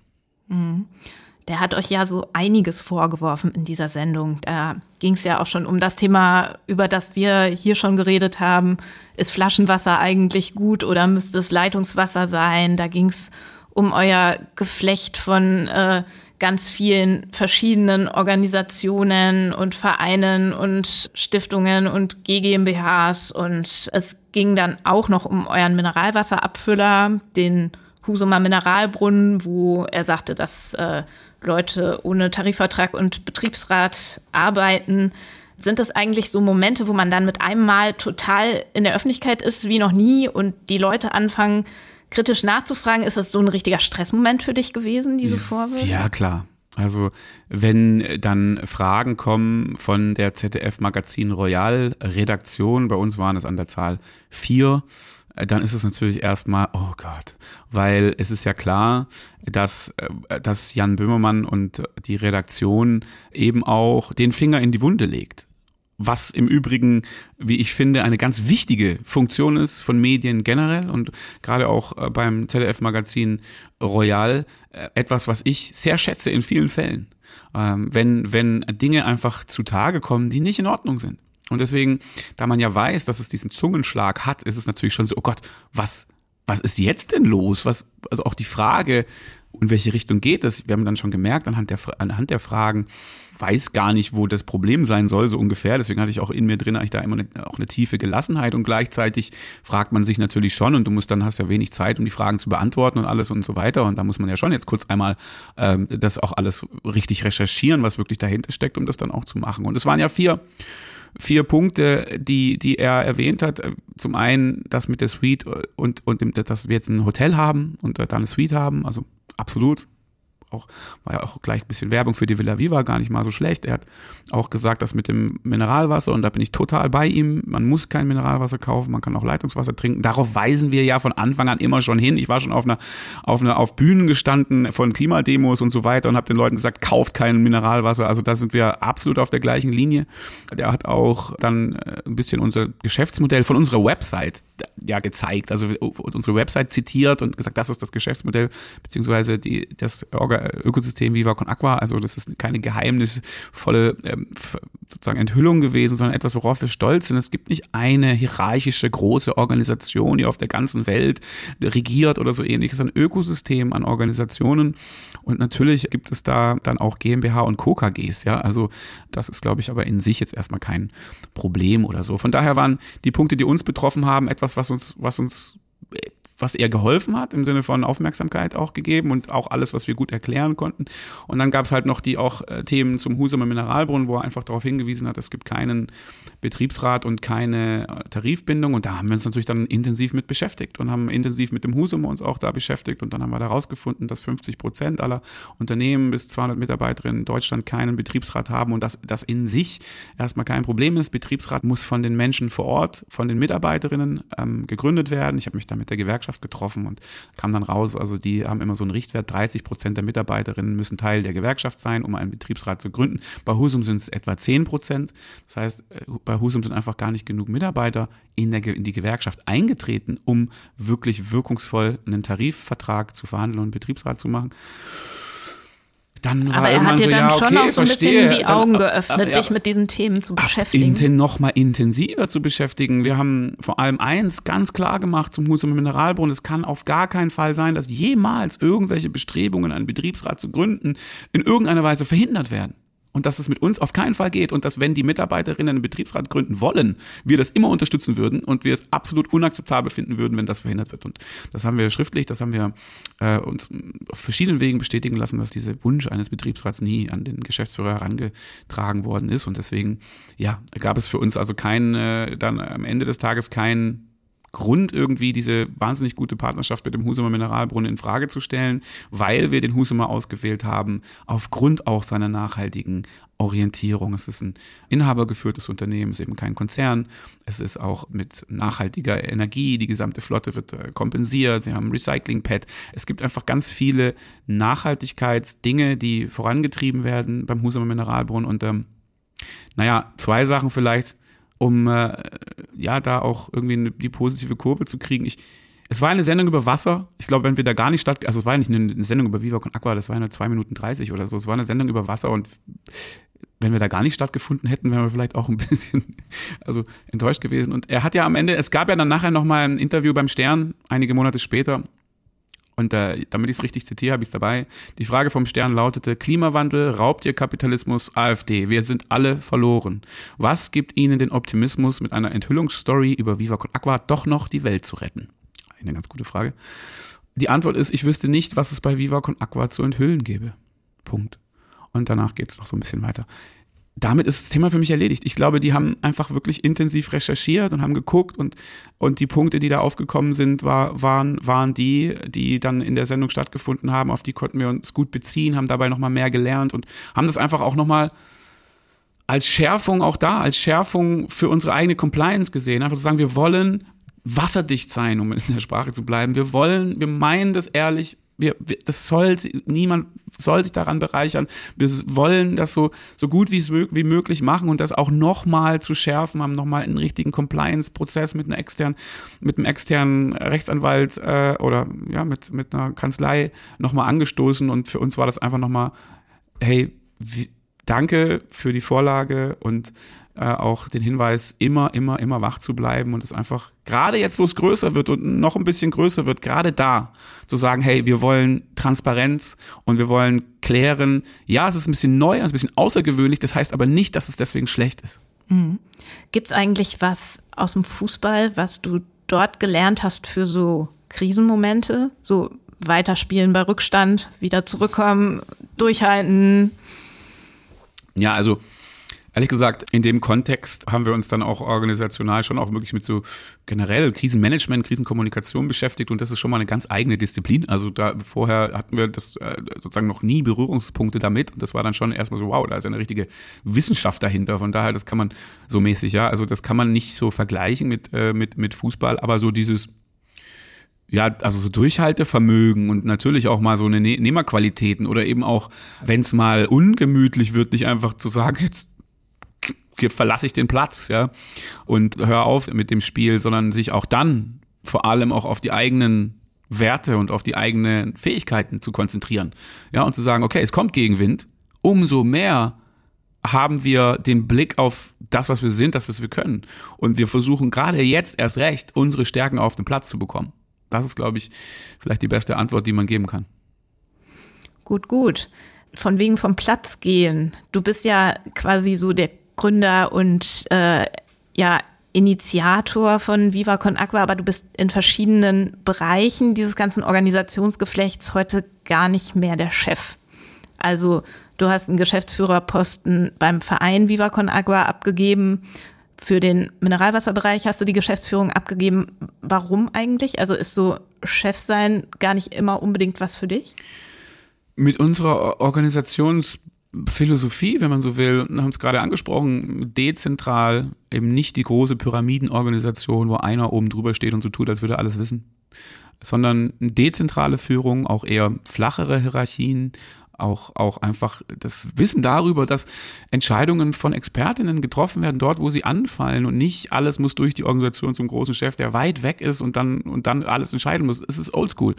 Der hat euch ja so einiges vorgeworfen in dieser Sendung. Da ging es ja auch schon um das Thema, über das wir hier schon geredet haben. Ist Flaschenwasser eigentlich gut oder müsste es Leitungswasser sein? Da ging es um euer Geflecht von äh, ganz vielen verschiedenen Organisationen und Vereinen und Stiftungen und GmbHs. Und es ging dann auch noch um euren Mineralwasserabfüller, den Husumer Mineralbrunnen, wo er sagte, dass äh, Leute ohne Tarifvertrag und Betriebsrat arbeiten. Sind das eigentlich so Momente, wo man dann mit einem Mal total in der Öffentlichkeit ist wie noch nie und die Leute anfangen, kritisch nachzufragen? Ist das so ein richtiger Stressmoment für dich gewesen, diese Vorwürfe? Ja, klar. Also wenn dann Fragen kommen von der ZDF Magazin Royal Redaktion, bei uns waren es an der Zahl vier, dann ist es natürlich erstmal, oh Gott, weil es ist ja klar, dass, äh, dass Jan Böhmermann und die Redaktion eben auch den Finger in die Wunde legt was im Übrigen, wie ich finde, eine ganz wichtige Funktion ist von Medien generell und gerade auch äh, beim ZDF-Magazin Royal äh, etwas, was ich sehr schätze in vielen Fällen. Ähm, wenn, wenn Dinge einfach zutage kommen, die nicht in Ordnung sind. Und deswegen, da man ja weiß, dass es diesen Zungenschlag hat, ist es natürlich schon so, oh Gott, was, was ist jetzt denn los? Was, also auch die Frage, in welche Richtung geht es? Wir haben dann schon gemerkt anhand der, anhand der Fragen, weiß gar nicht, wo das Problem sein soll, so ungefähr. Deswegen hatte ich auch in mir drin eigentlich da immer eine, auch eine tiefe Gelassenheit und gleichzeitig fragt man sich natürlich schon und du musst dann hast ja wenig Zeit, um die Fragen zu beantworten und alles und so weiter. Und da muss man ja schon jetzt kurz einmal ähm, das auch alles richtig recherchieren, was wirklich dahinter steckt, um das dann auch zu machen. Und es waren ja vier vier Punkte, die, die er erwähnt hat. Zum einen das mit der Suite und, und dass wir jetzt ein Hotel haben und da eine Suite haben. Also absolut. Auch, war ja auch gleich ein bisschen Werbung für die Villa Viva, gar nicht mal so schlecht. Er hat auch gesagt, das mit dem Mineralwasser, und da bin ich total bei ihm, man muss kein Mineralwasser kaufen, man kann auch Leitungswasser trinken. Darauf weisen wir ja von Anfang an immer schon hin. Ich war schon auf einer, auf einer, auf Bühnen gestanden von Klimademos und so weiter und habe den Leuten gesagt, kauft kein Mineralwasser. Also da sind wir absolut auf der gleichen Linie. Der hat auch dann äh, ein bisschen unser Geschäftsmodell von unserer Website ja gezeigt, also unsere Website zitiert und gesagt, das ist das Geschäftsmodell beziehungsweise die, das Ökosystem Viva Con Aqua. Also das ist keine geheimnisvolle ähm, sozusagen Enthüllung gewesen, sondern etwas, worauf wir stolz sind. Es gibt nicht eine hierarchische große Organisation, die auf der ganzen Welt regiert oder so ähnlich. Es ist ein Ökosystem an Organisationen und natürlich gibt es da dann auch GmbH und Co. KGs. Ja, also das ist, glaube ich, aber in sich jetzt erstmal kein Problem oder so. Von daher waren die Punkte, die uns betroffen haben, etwas, was uns, was uns was eher geholfen hat, im Sinne von Aufmerksamkeit auch gegeben und auch alles, was wir gut erklären konnten. Und dann gab es halt noch die auch äh, Themen zum Husumer Mineralbrunnen, wo er einfach darauf hingewiesen hat, es gibt keinen Betriebsrat und keine äh, Tarifbindung. Und da haben wir uns natürlich dann intensiv mit beschäftigt und haben intensiv mit dem Husumer uns auch da beschäftigt. Und dann haben wir da rausgefunden, dass 50 Prozent aller Unternehmen bis 200 Mitarbeiterinnen in Deutschland keinen Betriebsrat haben und dass das in sich erstmal kein Problem ist. Betriebsrat muss von den Menschen vor Ort, von den Mitarbeiterinnen ähm, gegründet werden. Ich habe mich da mit der Gewerkschaft Gewerkschaft getroffen und kam dann raus, also die haben immer so einen Richtwert, 30 Prozent der Mitarbeiterinnen müssen Teil der Gewerkschaft sein, um einen Betriebsrat zu gründen. Bei Husum sind es etwa 10 Prozent. Das heißt, äh, bei Husum sind einfach gar nicht genug Mitarbeiter in, der, in die Gewerkschaft eingetreten, um wirklich wirkungsvoll einen Tarifvertrag zu verhandeln und einen Betriebsrat zu machen dann war Aber er hat dir so, dann ja, okay, schon auch so ein bisschen die Augen dann, geöffnet, ja, dich mit diesen Themen zu beschäftigen. Inten, noch mal intensiver zu beschäftigen. Wir haben vor allem eins ganz klar gemacht zum Husum Mineralbrunnen. Es kann auf gar keinen Fall sein, dass jemals irgendwelche Bestrebungen, einen Betriebsrat zu gründen, in irgendeiner Weise verhindert werden und dass es mit uns auf keinen Fall geht und dass wenn die Mitarbeiterinnen einen Betriebsrat gründen wollen, wir das immer unterstützen würden und wir es absolut unakzeptabel finden würden, wenn das verhindert wird. Und das haben wir schriftlich, das haben wir äh, uns auf verschiedenen Wegen bestätigen lassen, dass dieser Wunsch eines Betriebsrats nie an den Geschäftsführer herangetragen worden ist. Und deswegen, ja, gab es für uns also kein, äh, dann am Ende des Tages kein Grund, irgendwie diese wahnsinnig gute Partnerschaft mit dem Husumer Mineralbrunnen in Frage zu stellen, weil wir den Husumer ausgewählt haben, aufgrund auch seiner nachhaltigen Orientierung. Es ist ein inhabergeführtes Unternehmen, es ist eben kein Konzern. Es ist auch mit nachhaltiger Energie, die gesamte Flotte wird äh, kompensiert. Wir haben ein Recycling-Pad. Es gibt einfach ganz viele Nachhaltigkeitsdinge, die vorangetrieben werden beim Husumer Mineralbrunnen. Und ähm, naja, zwei Sachen vielleicht um äh, ja da auch irgendwie die positive Kurve zu kriegen. Ich, es war eine Sendung über Wasser. Ich glaube, wenn wir da gar nicht statt, also es war ja nicht eine Sendung über Viva con Aqua, das war eine 2 Minuten 30 oder so. Es war eine Sendung über Wasser und wenn wir da gar nicht stattgefunden hätten, wären wir vielleicht auch ein bisschen also enttäuscht gewesen. Und er hat ja am Ende, es gab ja dann nachher nochmal ein Interview beim Stern, einige Monate später, und äh, damit ich es richtig zitiere, habe ich es dabei. Die Frage vom Stern lautete, Klimawandel, Raubtierkapitalismus, AfD, wir sind alle verloren. Was gibt Ihnen den Optimismus, mit einer Enthüllungsstory über Viva Con Aqua doch noch die Welt zu retten? Eine ganz gute Frage. Die Antwort ist, ich wüsste nicht, was es bei Viva Con Aqua zu enthüllen gäbe. Punkt. Und danach geht es noch so ein bisschen weiter damit ist das Thema für mich erledigt. Ich glaube, die haben einfach wirklich intensiv recherchiert und haben geguckt und, und die Punkte, die da aufgekommen sind, war, waren, waren die, die dann in der Sendung stattgefunden haben, auf die konnten wir uns gut beziehen, haben dabei nochmal mehr gelernt und haben das einfach auch nochmal als Schärfung auch da, als Schärfung für unsere eigene Compliance gesehen. Einfach zu sagen, wir wollen wasserdicht sein, um in der Sprache zu bleiben. Wir wollen, wir meinen das ehrlich, wir, wir, das soll, niemand soll sich daran bereichern. Wir wollen das so, so gut wie, wie möglich machen und das auch nochmal zu schärfen, haben nochmal einen richtigen Compliance-Prozess mit einer externen, mit einem externen Rechtsanwalt äh, oder ja, mit, mit einer Kanzlei nochmal angestoßen und für uns war das einfach nochmal, hey, wie, danke für die Vorlage und äh, auch den Hinweis, immer, immer, immer wach zu bleiben und es einfach, gerade jetzt, wo es größer wird und noch ein bisschen größer wird, gerade da zu sagen, hey, wir wollen Transparenz und wir wollen klären, ja, es ist ein bisschen neu, es ist ein bisschen außergewöhnlich, das heißt aber nicht, dass es deswegen schlecht ist. Mhm. Gibt es eigentlich was aus dem Fußball, was du dort gelernt hast für so Krisenmomente? So weiterspielen bei Rückstand, wieder zurückkommen, durchhalten? Ja, also ehrlich gesagt, in dem Kontext haben wir uns dann auch organisational schon auch wirklich mit so generell Krisenmanagement, Krisenkommunikation beschäftigt und das ist schon mal eine ganz eigene Disziplin. Also da vorher hatten wir das äh, sozusagen noch nie Berührungspunkte damit und das war dann schon erstmal so, wow, da ist eine richtige Wissenschaft dahinter. Von daher, das kann man so mäßig, ja, also das kann man nicht so vergleichen mit, äh, mit, mit Fußball, aber so dieses ja, also so Durchhaltevermögen und natürlich auch mal so eine ne Nehmerqualitäten oder eben auch, wenn es mal ungemütlich wird, nicht einfach zu sagen, jetzt verlasse ich den Platz, ja, und hör auf mit dem Spiel, sondern sich auch dann vor allem auch auf die eigenen Werte und auf die eigenen Fähigkeiten zu konzentrieren. Ja, und zu sagen, okay, es kommt Gegenwind, umso mehr haben wir den Blick auf das, was wir sind, das, was wir können. Und wir versuchen gerade jetzt erst recht, unsere Stärken auf den Platz zu bekommen. Das ist, glaube ich, vielleicht die beste Antwort, die man geben kann. Gut, gut. Von wegen vom Platz gehen. Du bist ja quasi so der Gründer und äh, ja Initiator von Viva Con Aqua, aber du bist in verschiedenen Bereichen dieses ganzen Organisationsgeflechts heute gar nicht mehr der Chef. Also du hast einen Geschäftsführerposten beim Verein Viva Con Agua abgegeben. Für den Mineralwasserbereich hast du die Geschäftsführung abgegeben. Warum eigentlich? Also ist so Chef sein gar nicht immer unbedingt was für dich? Mit unserer Organisations Philosophie, wenn man so will, haben es gerade angesprochen, dezentral, eben nicht die große Pyramidenorganisation, wo einer oben drüber steht und so tut, als würde er alles wissen. sondern dezentrale Führung, auch eher flachere Hierarchien, auch, auch einfach das Wissen darüber, dass Entscheidungen von Expertinnen getroffen werden, dort, wo sie anfallen und nicht alles muss durch die Organisation zum großen Chef, der weit weg ist und dann, und dann alles entscheiden muss. Es ist oldschool.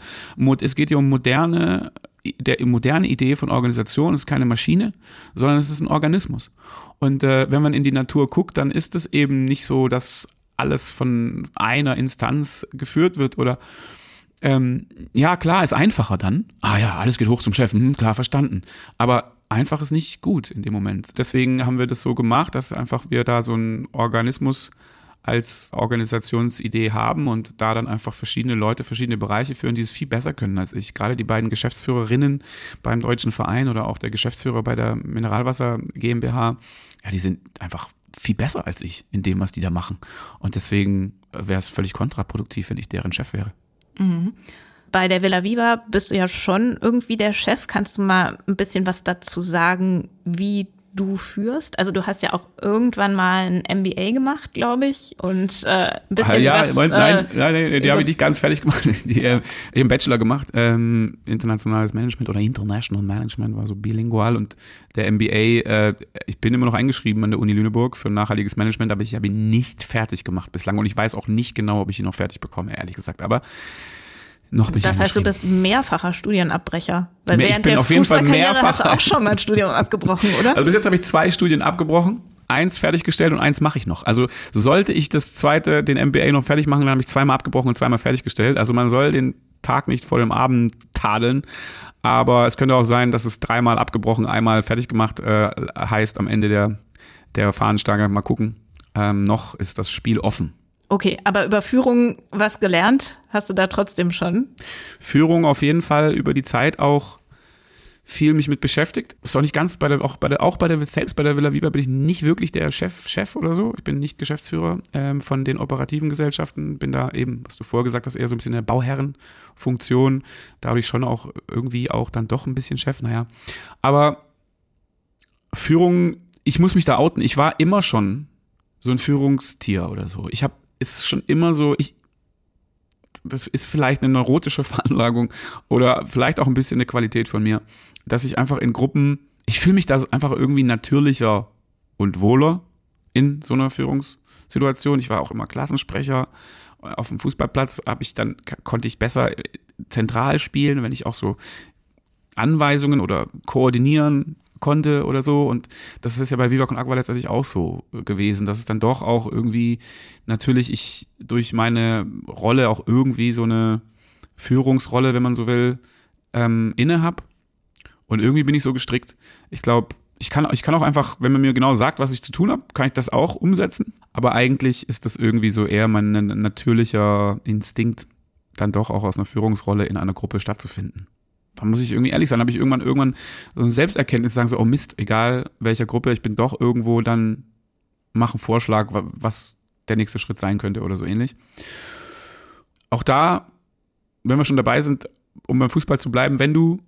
Es geht hier um moderne, der moderne Idee von Organisation ist keine Maschine, sondern es ist ein Organismus. Und äh, wenn man in die Natur guckt, dann ist es eben nicht so, dass alles von einer Instanz geführt wird oder ähm, ja, klar, ist einfacher dann. Ah ja, alles geht hoch zum Chef, hm, klar verstanden. Aber einfach ist nicht gut in dem Moment. Deswegen haben wir das so gemacht, dass einfach wir da so einen Organismus als Organisationsidee haben und da dann einfach verschiedene Leute, verschiedene Bereiche führen, die es viel besser können als ich. Gerade die beiden Geschäftsführerinnen beim Deutschen Verein oder auch der Geschäftsführer bei der Mineralwasser GmbH, ja, die sind einfach viel besser als ich in dem, was die da machen. Und deswegen wäre es völlig kontraproduktiv, wenn ich deren Chef wäre. Mhm. Bei der Villa Viva bist du ja schon irgendwie der Chef. Kannst du mal ein bisschen was dazu sagen, wie du führst? Also du hast ja auch irgendwann mal ein MBA gemacht, glaube ich, und äh, ein bisschen ja, was, nein, äh, nein, nein, die habe ich nicht ganz fertig gemacht. Die, äh, ich habe einen Bachelor gemacht, ähm, internationales Management oder International Management, war so bilingual und der MBA, äh, ich bin immer noch eingeschrieben an der Uni Lüneburg für nachhaltiges Management, aber ich habe ihn nicht fertig gemacht bislang und ich weiß auch nicht genau, ob ich ihn noch fertig bekomme, ehrlich gesagt. Aber noch bin das heißt, du bist mehrfacher Studienabbrecher. Weil ich während bin der auf jeden Fall mehrfacher. hast du auch schon mal ein Studium abgebrochen, oder? Also bis jetzt habe ich zwei Studien abgebrochen, eins fertiggestellt und eins mache ich noch. Also sollte ich das zweite, den MBA noch fertig machen, dann habe ich zweimal abgebrochen und zweimal fertiggestellt. Also man soll den Tag nicht vor dem Abend tadeln. Aber es könnte auch sein, dass es dreimal abgebrochen, einmal fertig gemacht äh, heißt am Ende der, der Fahnenstange. Mal gucken. Ähm, noch ist das Spiel offen. Okay, aber über Führung was gelernt hast du da trotzdem schon? Führung auf jeden Fall über die Zeit auch viel mich mit beschäftigt. Ist auch nicht ganz bei der, auch bei der, auch bei der, selbst bei der Villa Viva bin ich nicht wirklich der Chef, Chef oder so. Ich bin nicht Geschäftsführer ähm, von den operativen Gesellschaften, bin da eben, was du vorher gesagt hast, eher so ein bisschen in der Bauherrenfunktion. Dadurch schon auch irgendwie auch dann doch ein bisschen Chef, naja. Aber Führung, ich muss mich da outen. Ich war immer schon so ein Führungstier oder so. Ich habe ist schon immer so, ich, das ist vielleicht eine neurotische Veranlagung oder vielleicht auch ein bisschen eine Qualität von mir, dass ich einfach in Gruppen, ich fühle mich da einfach irgendwie natürlicher und wohler in so einer Führungssituation. Ich war auch immer Klassensprecher. Auf dem Fußballplatz habe ich dann konnte ich besser zentral spielen, wenn ich auch so Anweisungen oder koordinieren konnte oder so. Und das ist ja bei Viva Con Aqua letztendlich auch so gewesen, dass es dann doch auch irgendwie natürlich ich durch meine Rolle auch irgendwie so eine Führungsrolle, wenn man so will, ähm, inne hab. Und irgendwie bin ich so gestrickt. Ich glaube, ich kann, ich kann auch einfach, wenn man mir genau sagt, was ich zu tun habe, kann ich das auch umsetzen. Aber eigentlich ist das irgendwie so eher mein natürlicher Instinkt, dann doch auch aus einer Führungsrolle in einer Gruppe stattzufinden da muss ich irgendwie ehrlich sein, habe ich irgendwann irgendwann so eine Selbsterkenntnis sagen so, oh Mist, egal welcher Gruppe, ich bin doch irgendwo dann mach einen Vorschlag, was der nächste Schritt sein könnte oder so ähnlich. Auch da, wenn wir schon dabei sind, um beim Fußball zu bleiben, wenn du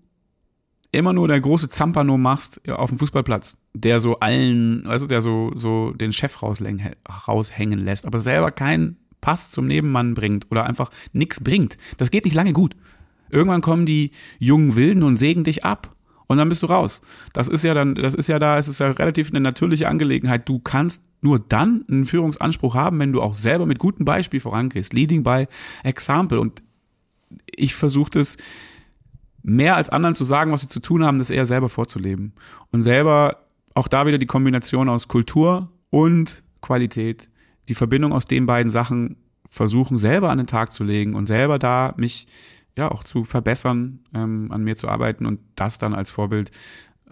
immer nur der große Zampano machst ja, auf dem Fußballplatz, der so allen, also der so, so den Chef raushängen lässt, aber selber keinen Pass zum Nebenmann bringt oder einfach nichts bringt, das geht nicht lange gut. Irgendwann kommen die jungen Wilden und sägen dich ab. Und dann bist du raus. Das ist ja dann, das ist ja da, es ist ja relativ eine natürliche Angelegenheit. Du kannst nur dann einen Führungsanspruch haben, wenn du auch selber mit gutem Beispiel vorangehst. Leading by example. Und ich versuche es mehr als anderen zu sagen, was sie zu tun haben, das eher selber vorzuleben. Und selber auch da wieder die Kombination aus Kultur und Qualität. Die Verbindung aus den beiden Sachen versuchen selber an den Tag zu legen und selber da mich ja auch zu verbessern, ähm, an mir zu arbeiten und das dann als Vorbild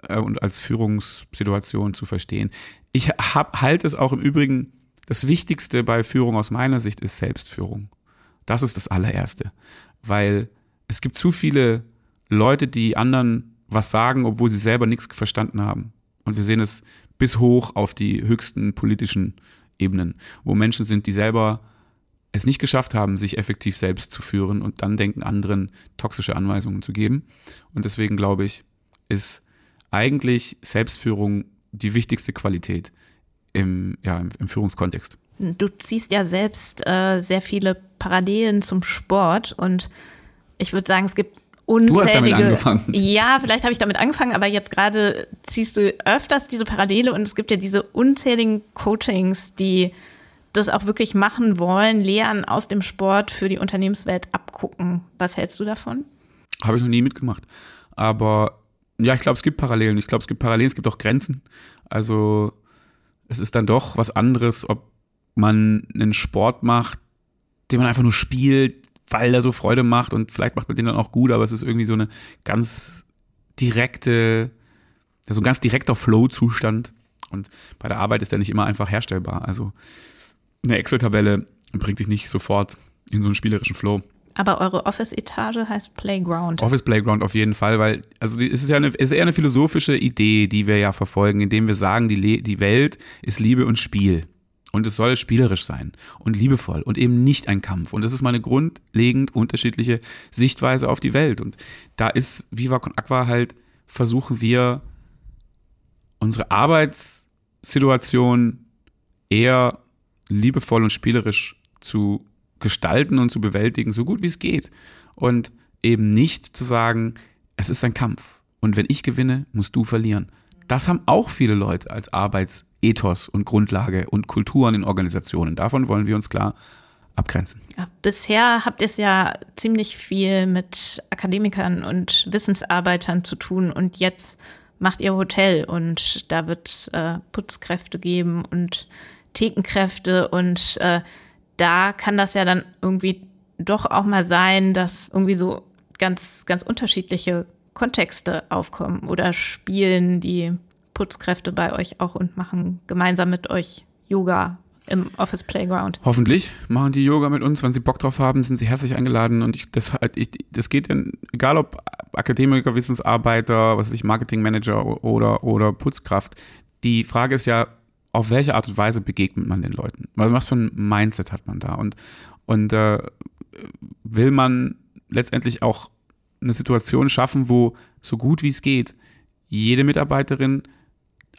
äh, und als Führungssituation zu verstehen. Ich hab, halte es auch im Übrigen, das Wichtigste bei Führung aus meiner Sicht ist Selbstführung. Das ist das allererste, weil es gibt zu viele Leute, die anderen was sagen, obwohl sie selber nichts verstanden haben. Und wir sehen es bis hoch auf die höchsten politischen Ebenen, wo Menschen sind, die selber es nicht geschafft haben, sich effektiv selbst zu führen und dann denken, anderen toxische Anweisungen zu geben. Und deswegen glaube ich, ist eigentlich Selbstführung die wichtigste Qualität im, ja, im, im Führungskontext. Du ziehst ja selbst äh, sehr viele Parallelen zum Sport und ich würde sagen, es gibt unzählige. Du hast damit angefangen. Ja, vielleicht habe ich damit angefangen, aber jetzt gerade ziehst du öfters diese Parallele und es gibt ja diese unzähligen Coachings, die das auch wirklich machen wollen, Lehren aus dem Sport für die Unternehmenswelt abgucken. Was hältst du davon? Habe ich noch nie mitgemacht. Aber ja, ich glaube, es gibt Parallelen. Ich glaube, es gibt Parallelen, es gibt auch Grenzen. Also es ist dann doch was anderes, ob man einen Sport macht, den man einfach nur spielt, weil er so Freude macht und vielleicht macht man den dann auch gut, aber es ist irgendwie so eine ganz direkte, so ein ganz direkter Flow-Zustand. Und bei der Arbeit ist der nicht immer einfach herstellbar. Also eine Excel-Tabelle bringt dich nicht sofort in so einen spielerischen Flow. Aber eure Office-Etage heißt Playground. Office Playground auf jeden Fall, weil, also die, es ist ja eine, ist eher eine philosophische Idee, die wir ja verfolgen, indem wir sagen, die, die Welt ist Liebe und Spiel. Und es soll spielerisch sein und liebevoll und eben nicht ein Kampf. Und das ist mal eine grundlegend unterschiedliche Sichtweise auf die Welt. Und da ist Viva Con Aqua halt, versuchen wir unsere Arbeitssituation eher liebevoll und spielerisch zu gestalten und zu bewältigen, so gut wie es geht. Und eben nicht zu sagen, es ist ein Kampf. Und wenn ich gewinne, musst du verlieren. Das haben auch viele Leute als Arbeitsethos und Grundlage und Kulturen in Organisationen. Davon wollen wir uns klar abgrenzen. Ja, bisher habt ihr es ja ziemlich viel mit Akademikern und Wissensarbeitern zu tun und jetzt macht ihr Hotel und da wird äh, Putzkräfte geben und Thekenkräfte und äh, da kann das ja dann irgendwie doch auch mal sein, dass irgendwie so ganz, ganz unterschiedliche Kontexte aufkommen oder spielen die Putzkräfte bei euch auch und machen gemeinsam mit euch Yoga im Office Playground. Hoffentlich machen die Yoga mit uns, wenn sie Bock drauf haben, sind sie herzlich eingeladen und ich, das, ich, das geht in, egal ob Akademiker, Wissensarbeiter, was weiß ich, Marketingmanager oder, oder Putzkraft. Die Frage ist ja, auf welche Art und Weise begegnet man den Leuten? Was für ein Mindset hat man da? Und, und äh, will man letztendlich auch eine Situation schaffen, wo so gut wie es geht, jede Mitarbeiterin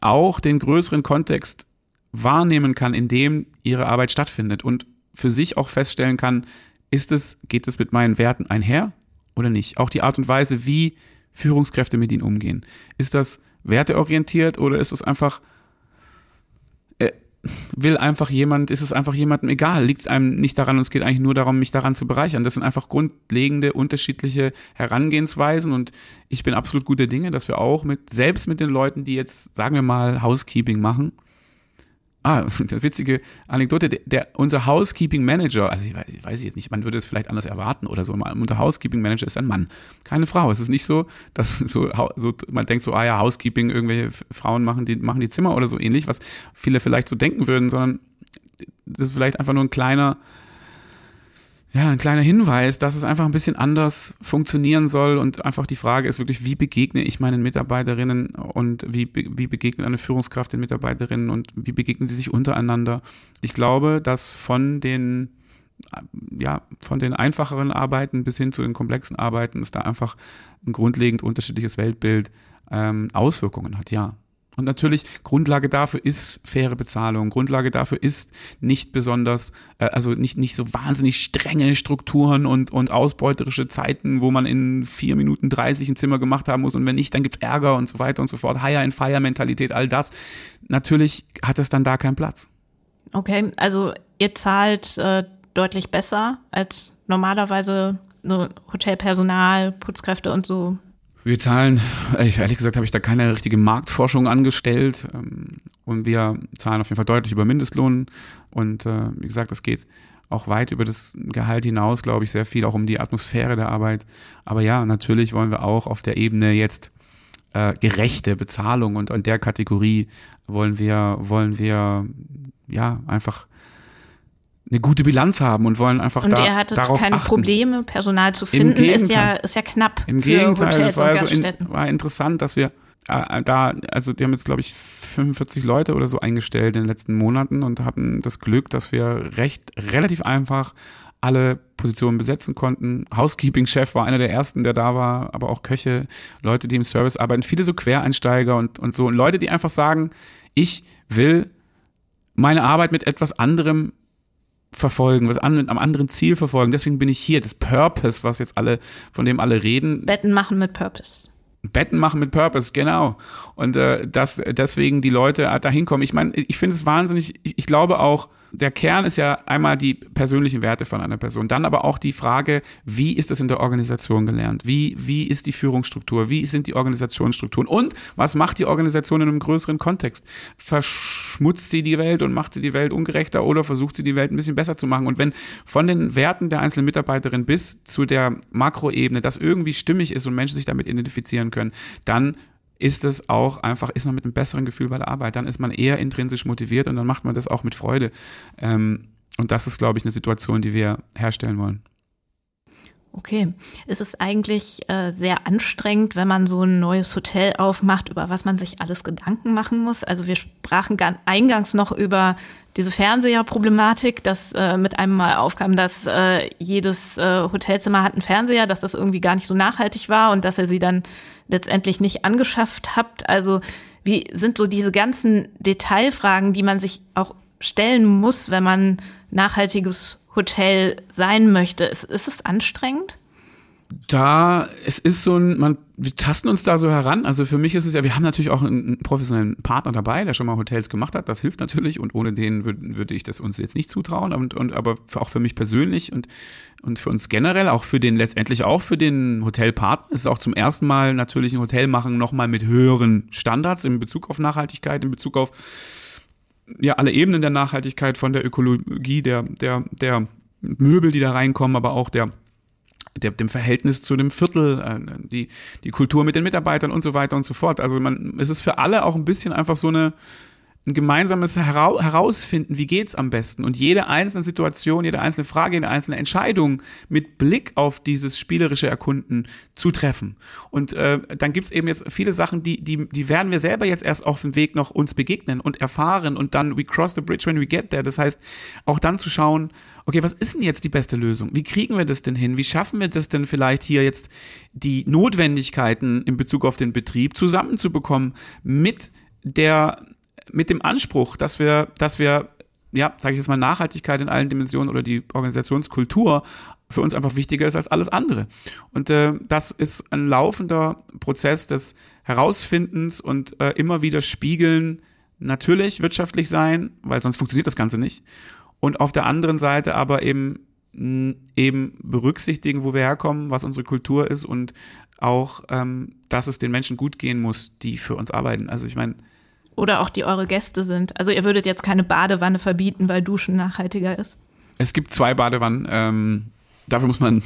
auch den größeren Kontext wahrnehmen kann, in dem ihre Arbeit stattfindet und für sich auch feststellen kann, ist es, geht es mit meinen Werten einher oder nicht? Auch die Art und Weise, wie Führungskräfte mit ihnen umgehen. Ist das werteorientiert oder ist es einfach will einfach jemand, ist es einfach jemandem egal, liegt es einem nicht daran und es geht eigentlich nur darum, mich daran zu bereichern. Das sind einfach grundlegende, unterschiedliche Herangehensweisen und ich bin absolut guter Dinge, dass wir auch mit, selbst mit den Leuten, die jetzt, sagen wir mal, Housekeeping machen, Ah, eine witzige Anekdote. Der, der, unser Housekeeping Manager, also ich weiß, ich weiß jetzt nicht, man würde es vielleicht anders erwarten oder so. Unser Housekeeping Manager ist ein Mann, keine Frau. Es ist nicht so, dass so, so man denkt so, ah ja, Housekeeping, irgendwelche Frauen machen die, machen die Zimmer oder so ähnlich, was viele vielleicht so denken würden, sondern das ist vielleicht einfach nur ein kleiner, ja, ein kleiner Hinweis, dass es einfach ein bisschen anders funktionieren soll und einfach die Frage ist wirklich, wie begegne ich meinen Mitarbeiterinnen und wie, wie begegnet eine Führungskraft den Mitarbeiterinnen und wie begegnen sie sich untereinander. Ich glaube, dass von den ja, von den einfacheren Arbeiten bis hin zu den komplexen Arbeiten ist da einfach ein grundlegend unterschiedliches Weltbild ähm, Auswirkungen hat, ja. Und natürlich, Grundlage dafür ist faire Bezahlung. Grundlage dafür ist nicht besonders, äh, also nicht, nicht so wahnsinnig strenge Strukturen und, und ausbeuterische Zeiten, wo man in vier Minuten 30 ein Zimmer gemacht haben muss und wenn nicht, dann gibt's Ärger und so weiter und so fort. Hire and Fire Mentalität, all das. Natürlich hat es dann da keinen Platz. Okay, also ihr zahlt äh, deutlich besser als normalerweise Hotelpersonal, Putzkräfte und so wir zahlen, ehrlich gesagt habe ich da keine richtige Marktforschung angestellt ähm, und wir zahlen auf jeden Fall deutlich über Mindestlohn und äh, wie gesagt, das geht auch weit über das Gehalt hinaus, glaube ich, sehr viel auch um die Atmosphäre der Arbeit. Aber ja, natürlich wollen wir auch auf der Ebene jetzt äh, gerechte Bezahlung und in der Kategorie wollen wir, wollen wir ja einfach eine gute Bilanz haben und wollen einfach und da, hattet darauf keine achten. Probleme, Personal zu finden, ist ja, ist ja knapp Im Gegenteil, Hotels das war, und also in, Gaststätten. war interessant, dass wir äh, da, also die haben jetzt, glaube ich, 45 Leute oder so eingestellt in den letzten Monaten und hatten das Glück, dass wir recht, relativ einfach alle Positionen besetzen konnten. Housekeeping-Chef war einer der ersten, der da war, aber auch Köche, Leute, die im Service arbeiten, viele so Quereinsteiger und, und so. Und Leute, die einfach sagen, ich will meine Arbeit mit etwas anderem verfolgen, was an, am anderen Ziel verfolgen. Deswegen bin ich hier. Das Purpose, was jetzt alle, von dem alle reden. Betten machen mit Purpose. Betten machen mit Purpose, genau. Und äh, dass deswegen die Leute da hinkommen. Ich meine, ich finde es wahnsinnig, ich, ich glaube auch, der Kern ist ja einmal die persönlichen Werte von einer Person, dann aber auch die Frage, wie ist das in der Organisation gelernt? Wie, wie ist die Führungsstruktur? Wie sind die Organisationsstrukturen? Und was macht die Organisation in einem größeren Kontext? Verschmutzt sie die Welt und macht sie die Welt ungerechter oder versucht sie die Welt ein bisschen besser zu machen? Und wenn von den Werten der einzelnen Mitarbeiterin bis zu der Makroebene das irgendwie stimmig ist und Menschen sich damit identifizieren können, dann ist es auch einfach, ist man mit einem besseren Gefühl bei der Arbeit. Dann ist man eher intrinsisch motiviert und dann macht man das auch mit Freude. Ähm, und das ist, glaube ich, eine Situation, die wir herstellen wollen. Okay. Es ist eigentlich äh, sehr anstrengend, wenn man so ein neues Hotel aufmacht, über was man sich alles Gedanken machen muss. Also wir sprachen eingangs noch über diese Fernseherproblematik, dass äh, mit einem Mal aufkam, dass äh, jedes äh, Hotelzimmer hat einen Fernseher, dass das irgendwie gar nicht so nachhaltig war und dass er sie dann letztendlich nicht angeschafft habt. Also wie sind so diese ganzen Detailfragen, die man sich auch stellen muss, wenn man nachhaltiges Hotel sein möchte? Ist, ist es anstrengend? Da, es ist so ein, man, wir tasten uns da so heran. Also für mich ist es ja, wir haben natürlich auch einen professionellen Partner dabei, der schon mal Hotels gemacht hat. Das hilft natürlich und ohne den würde, würde ich das uns jetzt nicht zutrauen. Und, und aber auch für mich persönlich und, und für uns generell, auch für den, letztendlich auch für den Hotelpartner, ist es auch zum ersten Mal natürlich ein Hotel machen, nochmal mit höheren Standards in Bezug auf Nachhaltigkeit, in Bezug auf ja, alle Ebenen der Nachhaltigkeit, von der Ökologie, der, der, der Möbel, die da reinkommen, aber auch der der, dem Verhältnis zu dem Viertel, äh, die, die Kultur mit den Mitarbeitern und so weiter und so fort. Also man, es ist für alle auch ein bisschen einfach so eine, ein gemeinsames Hera Herausfinden, wie geht's am besten und jede einzelne Situation, jede einzelne Frage, jede einzelne Entscheidung mit Blick auf dieses spielerische Erkunden zu treffen. Und äh, dann gibt's eben jetzt viele Sachen, die, die, die werden wir selber jetzt erst auf dem Weg noch uns begegnen und erfahren und dann we cross the bridge when we get there. Das heißt, auch dann zu schauen, okay, was ist denn jetzt die beste Lösung? Wie kriegen wir das denn hin? Wie schaffen wir das denn vielleicht hier jetzt die Notwendigkeiten in Bezug auf den Betrieb zusammenzubekommen mit der mit dem Anspruch, dass wir, dass wir, ja, sage ich jetzt mal, Nachhaltigkeit in allen Dimensionen oder die Organisationskultur für uns einfach wichtiger ist als alles andere. Und äh, das ist ein laufender Prozess des Herausfindens und äh, immer wieder spiegeln, natürlich wirtschaftlich sein, weil sonst funktioniert das Ganze nicht. Und auf der anderen Seite aber eben eben berücksichtigen, wo wir herkommen, was unsere Kultur ist und auch, ähm, dass es den Menschen gut gehen muss, die für uns arbeiten. Also ich meine, oder auch die eure Gäste sind. Also ihr würdet jetzt keine Badewanne verbieten, weil Duschen nachhaltiger ist. Es gibt zwei Badewannen. Ähm, dafür muss man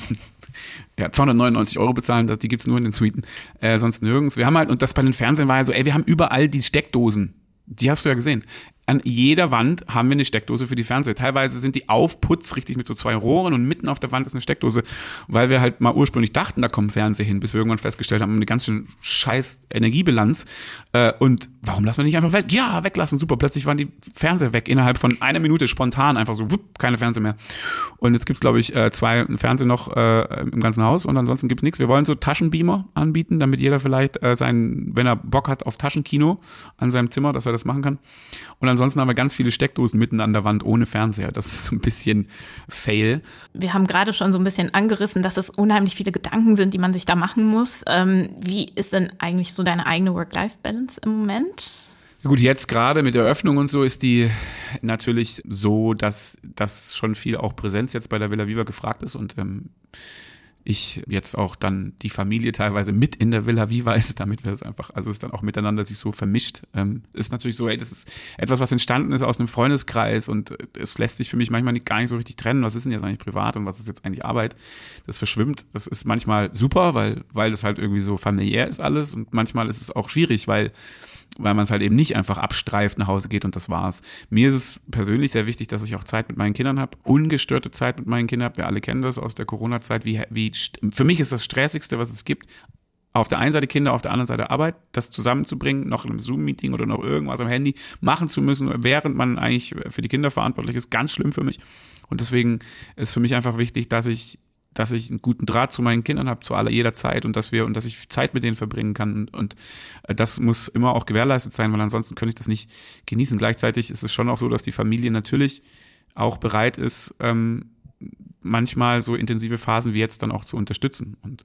ja, 299 Euro bezahlen, die gibt es nur in den Suiten, äh, sonst nirgends. Wir haben halt, und das bei den Fernsehen war ja so, ey, wir haben überall die Steckdosen. Die hast du ja gesehen an jeder Wand haben wir eine Steckdose für die Fernseher. Teilweise sind die Aufputz richtig mit so zwei Rohren und mitten auf der Wand ist eine Steckdose, weil wir halt mal ursprünglich dachten, da kommt Fernseher hin, bis wir irgendwann festgestellt haben, eine ganz schön scheiß Energiebilanz. Äh, und warum lassen wir nicht einfach weg? Ja, weglassen, super. Plötzlich waren die Fernseher weg innerhalb von einer Minute spontan einfach so, wupp, keine Fernseher mehr. Und jetzt gibt's glaube ich äh, zwei Fernseher noch äh, im ganzen Haus und ansonsten gibt's nichts. Wir wollen so Taschenbeamer anbieten, damit jeder vielleicht äh, sein, wenn er Bock hat auf Taschenkino an seinem Zimmer, dass er das machen kann. Und ansonsten haben wir ganz viele Steckdosen mitten an der Wand ohne Fernseher. Das ist so ein bisschen fail. Wir haben gerade schon so ein bisschen angerissen, dass es unheimlich viele Gedanken sind, die man sich da machen muss. Ähm, wie ist denn eigentlich so deine eigene Work-Life-Balance im Moment? Gut, jetzt gerade mit der Öffnung und so ist die natürlich so, dass, dass schon viel auch Präsenz jetzt bei der Villa Viva gefragt ist und ähm, ich jetzt auch dann die Familie teilweise mit in der Villa Viva ist, damit wir es einfach, also es dann auch miteinander sich so vermischt. Ähm, ist natürlich so, ey, das ist etwas, was entstanden ist aus einem Freundeskreis und es lässt sich für mich manchmal nicht, gar nicht so richtig trennen, was ist denn jetzt eigentlich privat und was ist jetzt eigentlich Arbeit. Das verschwimmt. Das ist manchmal super, weil, weil das halt irgendwie so familiär ist alles und manchmal ist es auch schwierig, weil weil man es halt eben nicht einfach abstreift, nach Hause geht und das war's. Mir ist es persönlich sehr wichtig, dass ich auch Zeit mit meinen Kindern habe, ungestörte Zeit mit meinen Kindern. Wir alle kennen das aus der Corona-Zeit. Wie, wie, für mich ist das Stressigste, was es gibt, auf der einen Seite Kinder, auf der anderen Seite Arbeit, das zusammenzubringen, noch in einem Zoom-Meeting oder noch irgendwas am Handy machen zu müssen, während man eigentlich für die Kinder verantwortlich ist, ganz schlimm für mich. Und deswegen ist für mich einfach wichtig, dass ich dass ich einen guten Draht zu meinen Kindern habe zu aller jeder Zeit und dass wir und dass ich Zeit mit denen verbringen kann und, und äh, das muss immer auch gewährleistet sein, weil ansonsten könnte ich das nicht genießen. Gleichzeitig ist es schon auch so, dass die Familie natürlich auch bereit ist, ähm, manchmal so intensive Phasen wie jetzt dann auch zu unterstützen und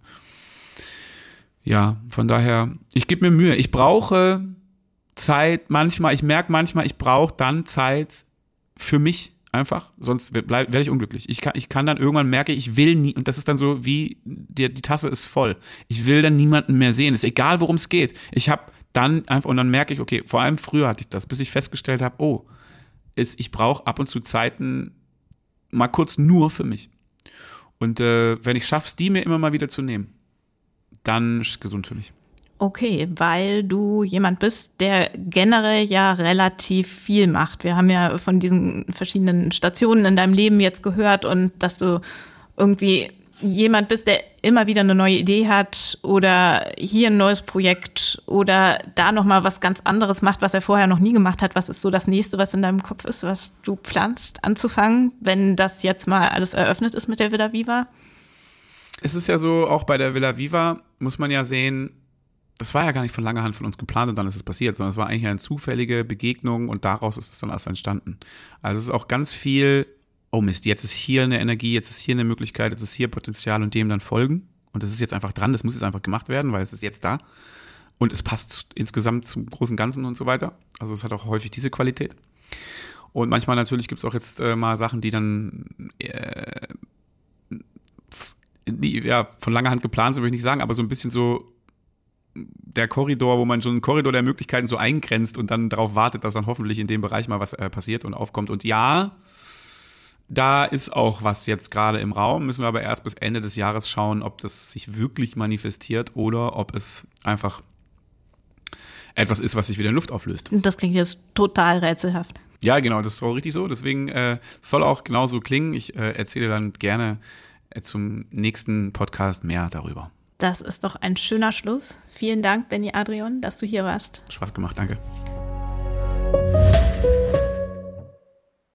ja, von daher, ich gebe mir Mühe. Ich brauche Zeit manchmal, ich merke manchmal, ich brauche dann Zeit für mich einfach, sonst werde ich unglücklich. Ich kann, ich kann dann irgendwann merke, ich will nie, und das ist dann so wie, die, die Tasse ist voll. Ich will dann niemanden mehr sehen. Ist egal, worum es geht. Ich habe dann einfach, und dann merke ich, okay, vor allem früher hatte ich das, bis ich festgestellt habe, oh, ist, ich brauche ab und zu Zeiten mal kurz nur für mich. Und äh, wenn ich schaffe, die mir immer mal wieder zu nehmen, dann ist es gesund für mich. Okay, weil du jemand bist, der generell ja relativ viel macht. Wir haben ja von diesen verschiedenen Stationen in deinem Leben jetzt gehört und dass du irgendwie jemand bist, der immer wieder eine neue Idee hat oder hier ein neues Projekt oder da noch mal was ganz anderes macht, was er vorher noch nie gemacht hat. Was ist so das nächste, was in deinem Kopf ist, was du planst anzufangen, wenn das jetzt mal alles eröffnet ist mit der Villa Viva? Es ist ja so, auch bei der Villa Viva muss man ja sehen, das war ja gar nicht von langer Hand von uns geplant und dann ist es passiert, sondern es war eigentlich eine zufällige Begegnung und daraus ist es dann erst entstanden. Also es ist auch ganz viel, oh Mist, jetzt ist hier eine Energie, jetzt ist hier eine Möglichkeit, jetzt ist hier Potenzial und dem dann folgen. Und das ist jetzt einfach dran, das muss jetzt einfach gemacht werden, weil es ist jetzt da. Und es passt insgesamt zum großen Ganzen und so weiter. Also es hat auch häufig diese Qualität. Und manchmal natürlich gibt es auch jetzt äh, mal Sachen, die dann äh, ja, von langer Hand geplant sind, würde ich nicht sagen, aber so ein bisschen so der Korridor, wo man schon einen Korridor der Möglichkeiten so eingrenzt und dann darauf wartet, dass dann hoffentlich in dem Bereich mal was äh, passiert und aufkommt. Und ja, da ist auch was jetzt gerade im Raum, müssen wir aber erst bis Ende des Jahres schauen, ob das sich wirklich manifestiert oder ob es einfach etwas ist, was sich wieder in Luft auflöst. Das klingt jetzt total rätselhaft. Ja, genau, das ist auch richtig so. Deswegen äh, soll auch genauso klingen. Ich äh, erzähle dann gerne äh, zum nächsten Podcast mehr darüber. Das ist doch ein schöner Schluss. Vielen Dank, Benny Adrian, dass du hier warst. Spaß gemacht, danke.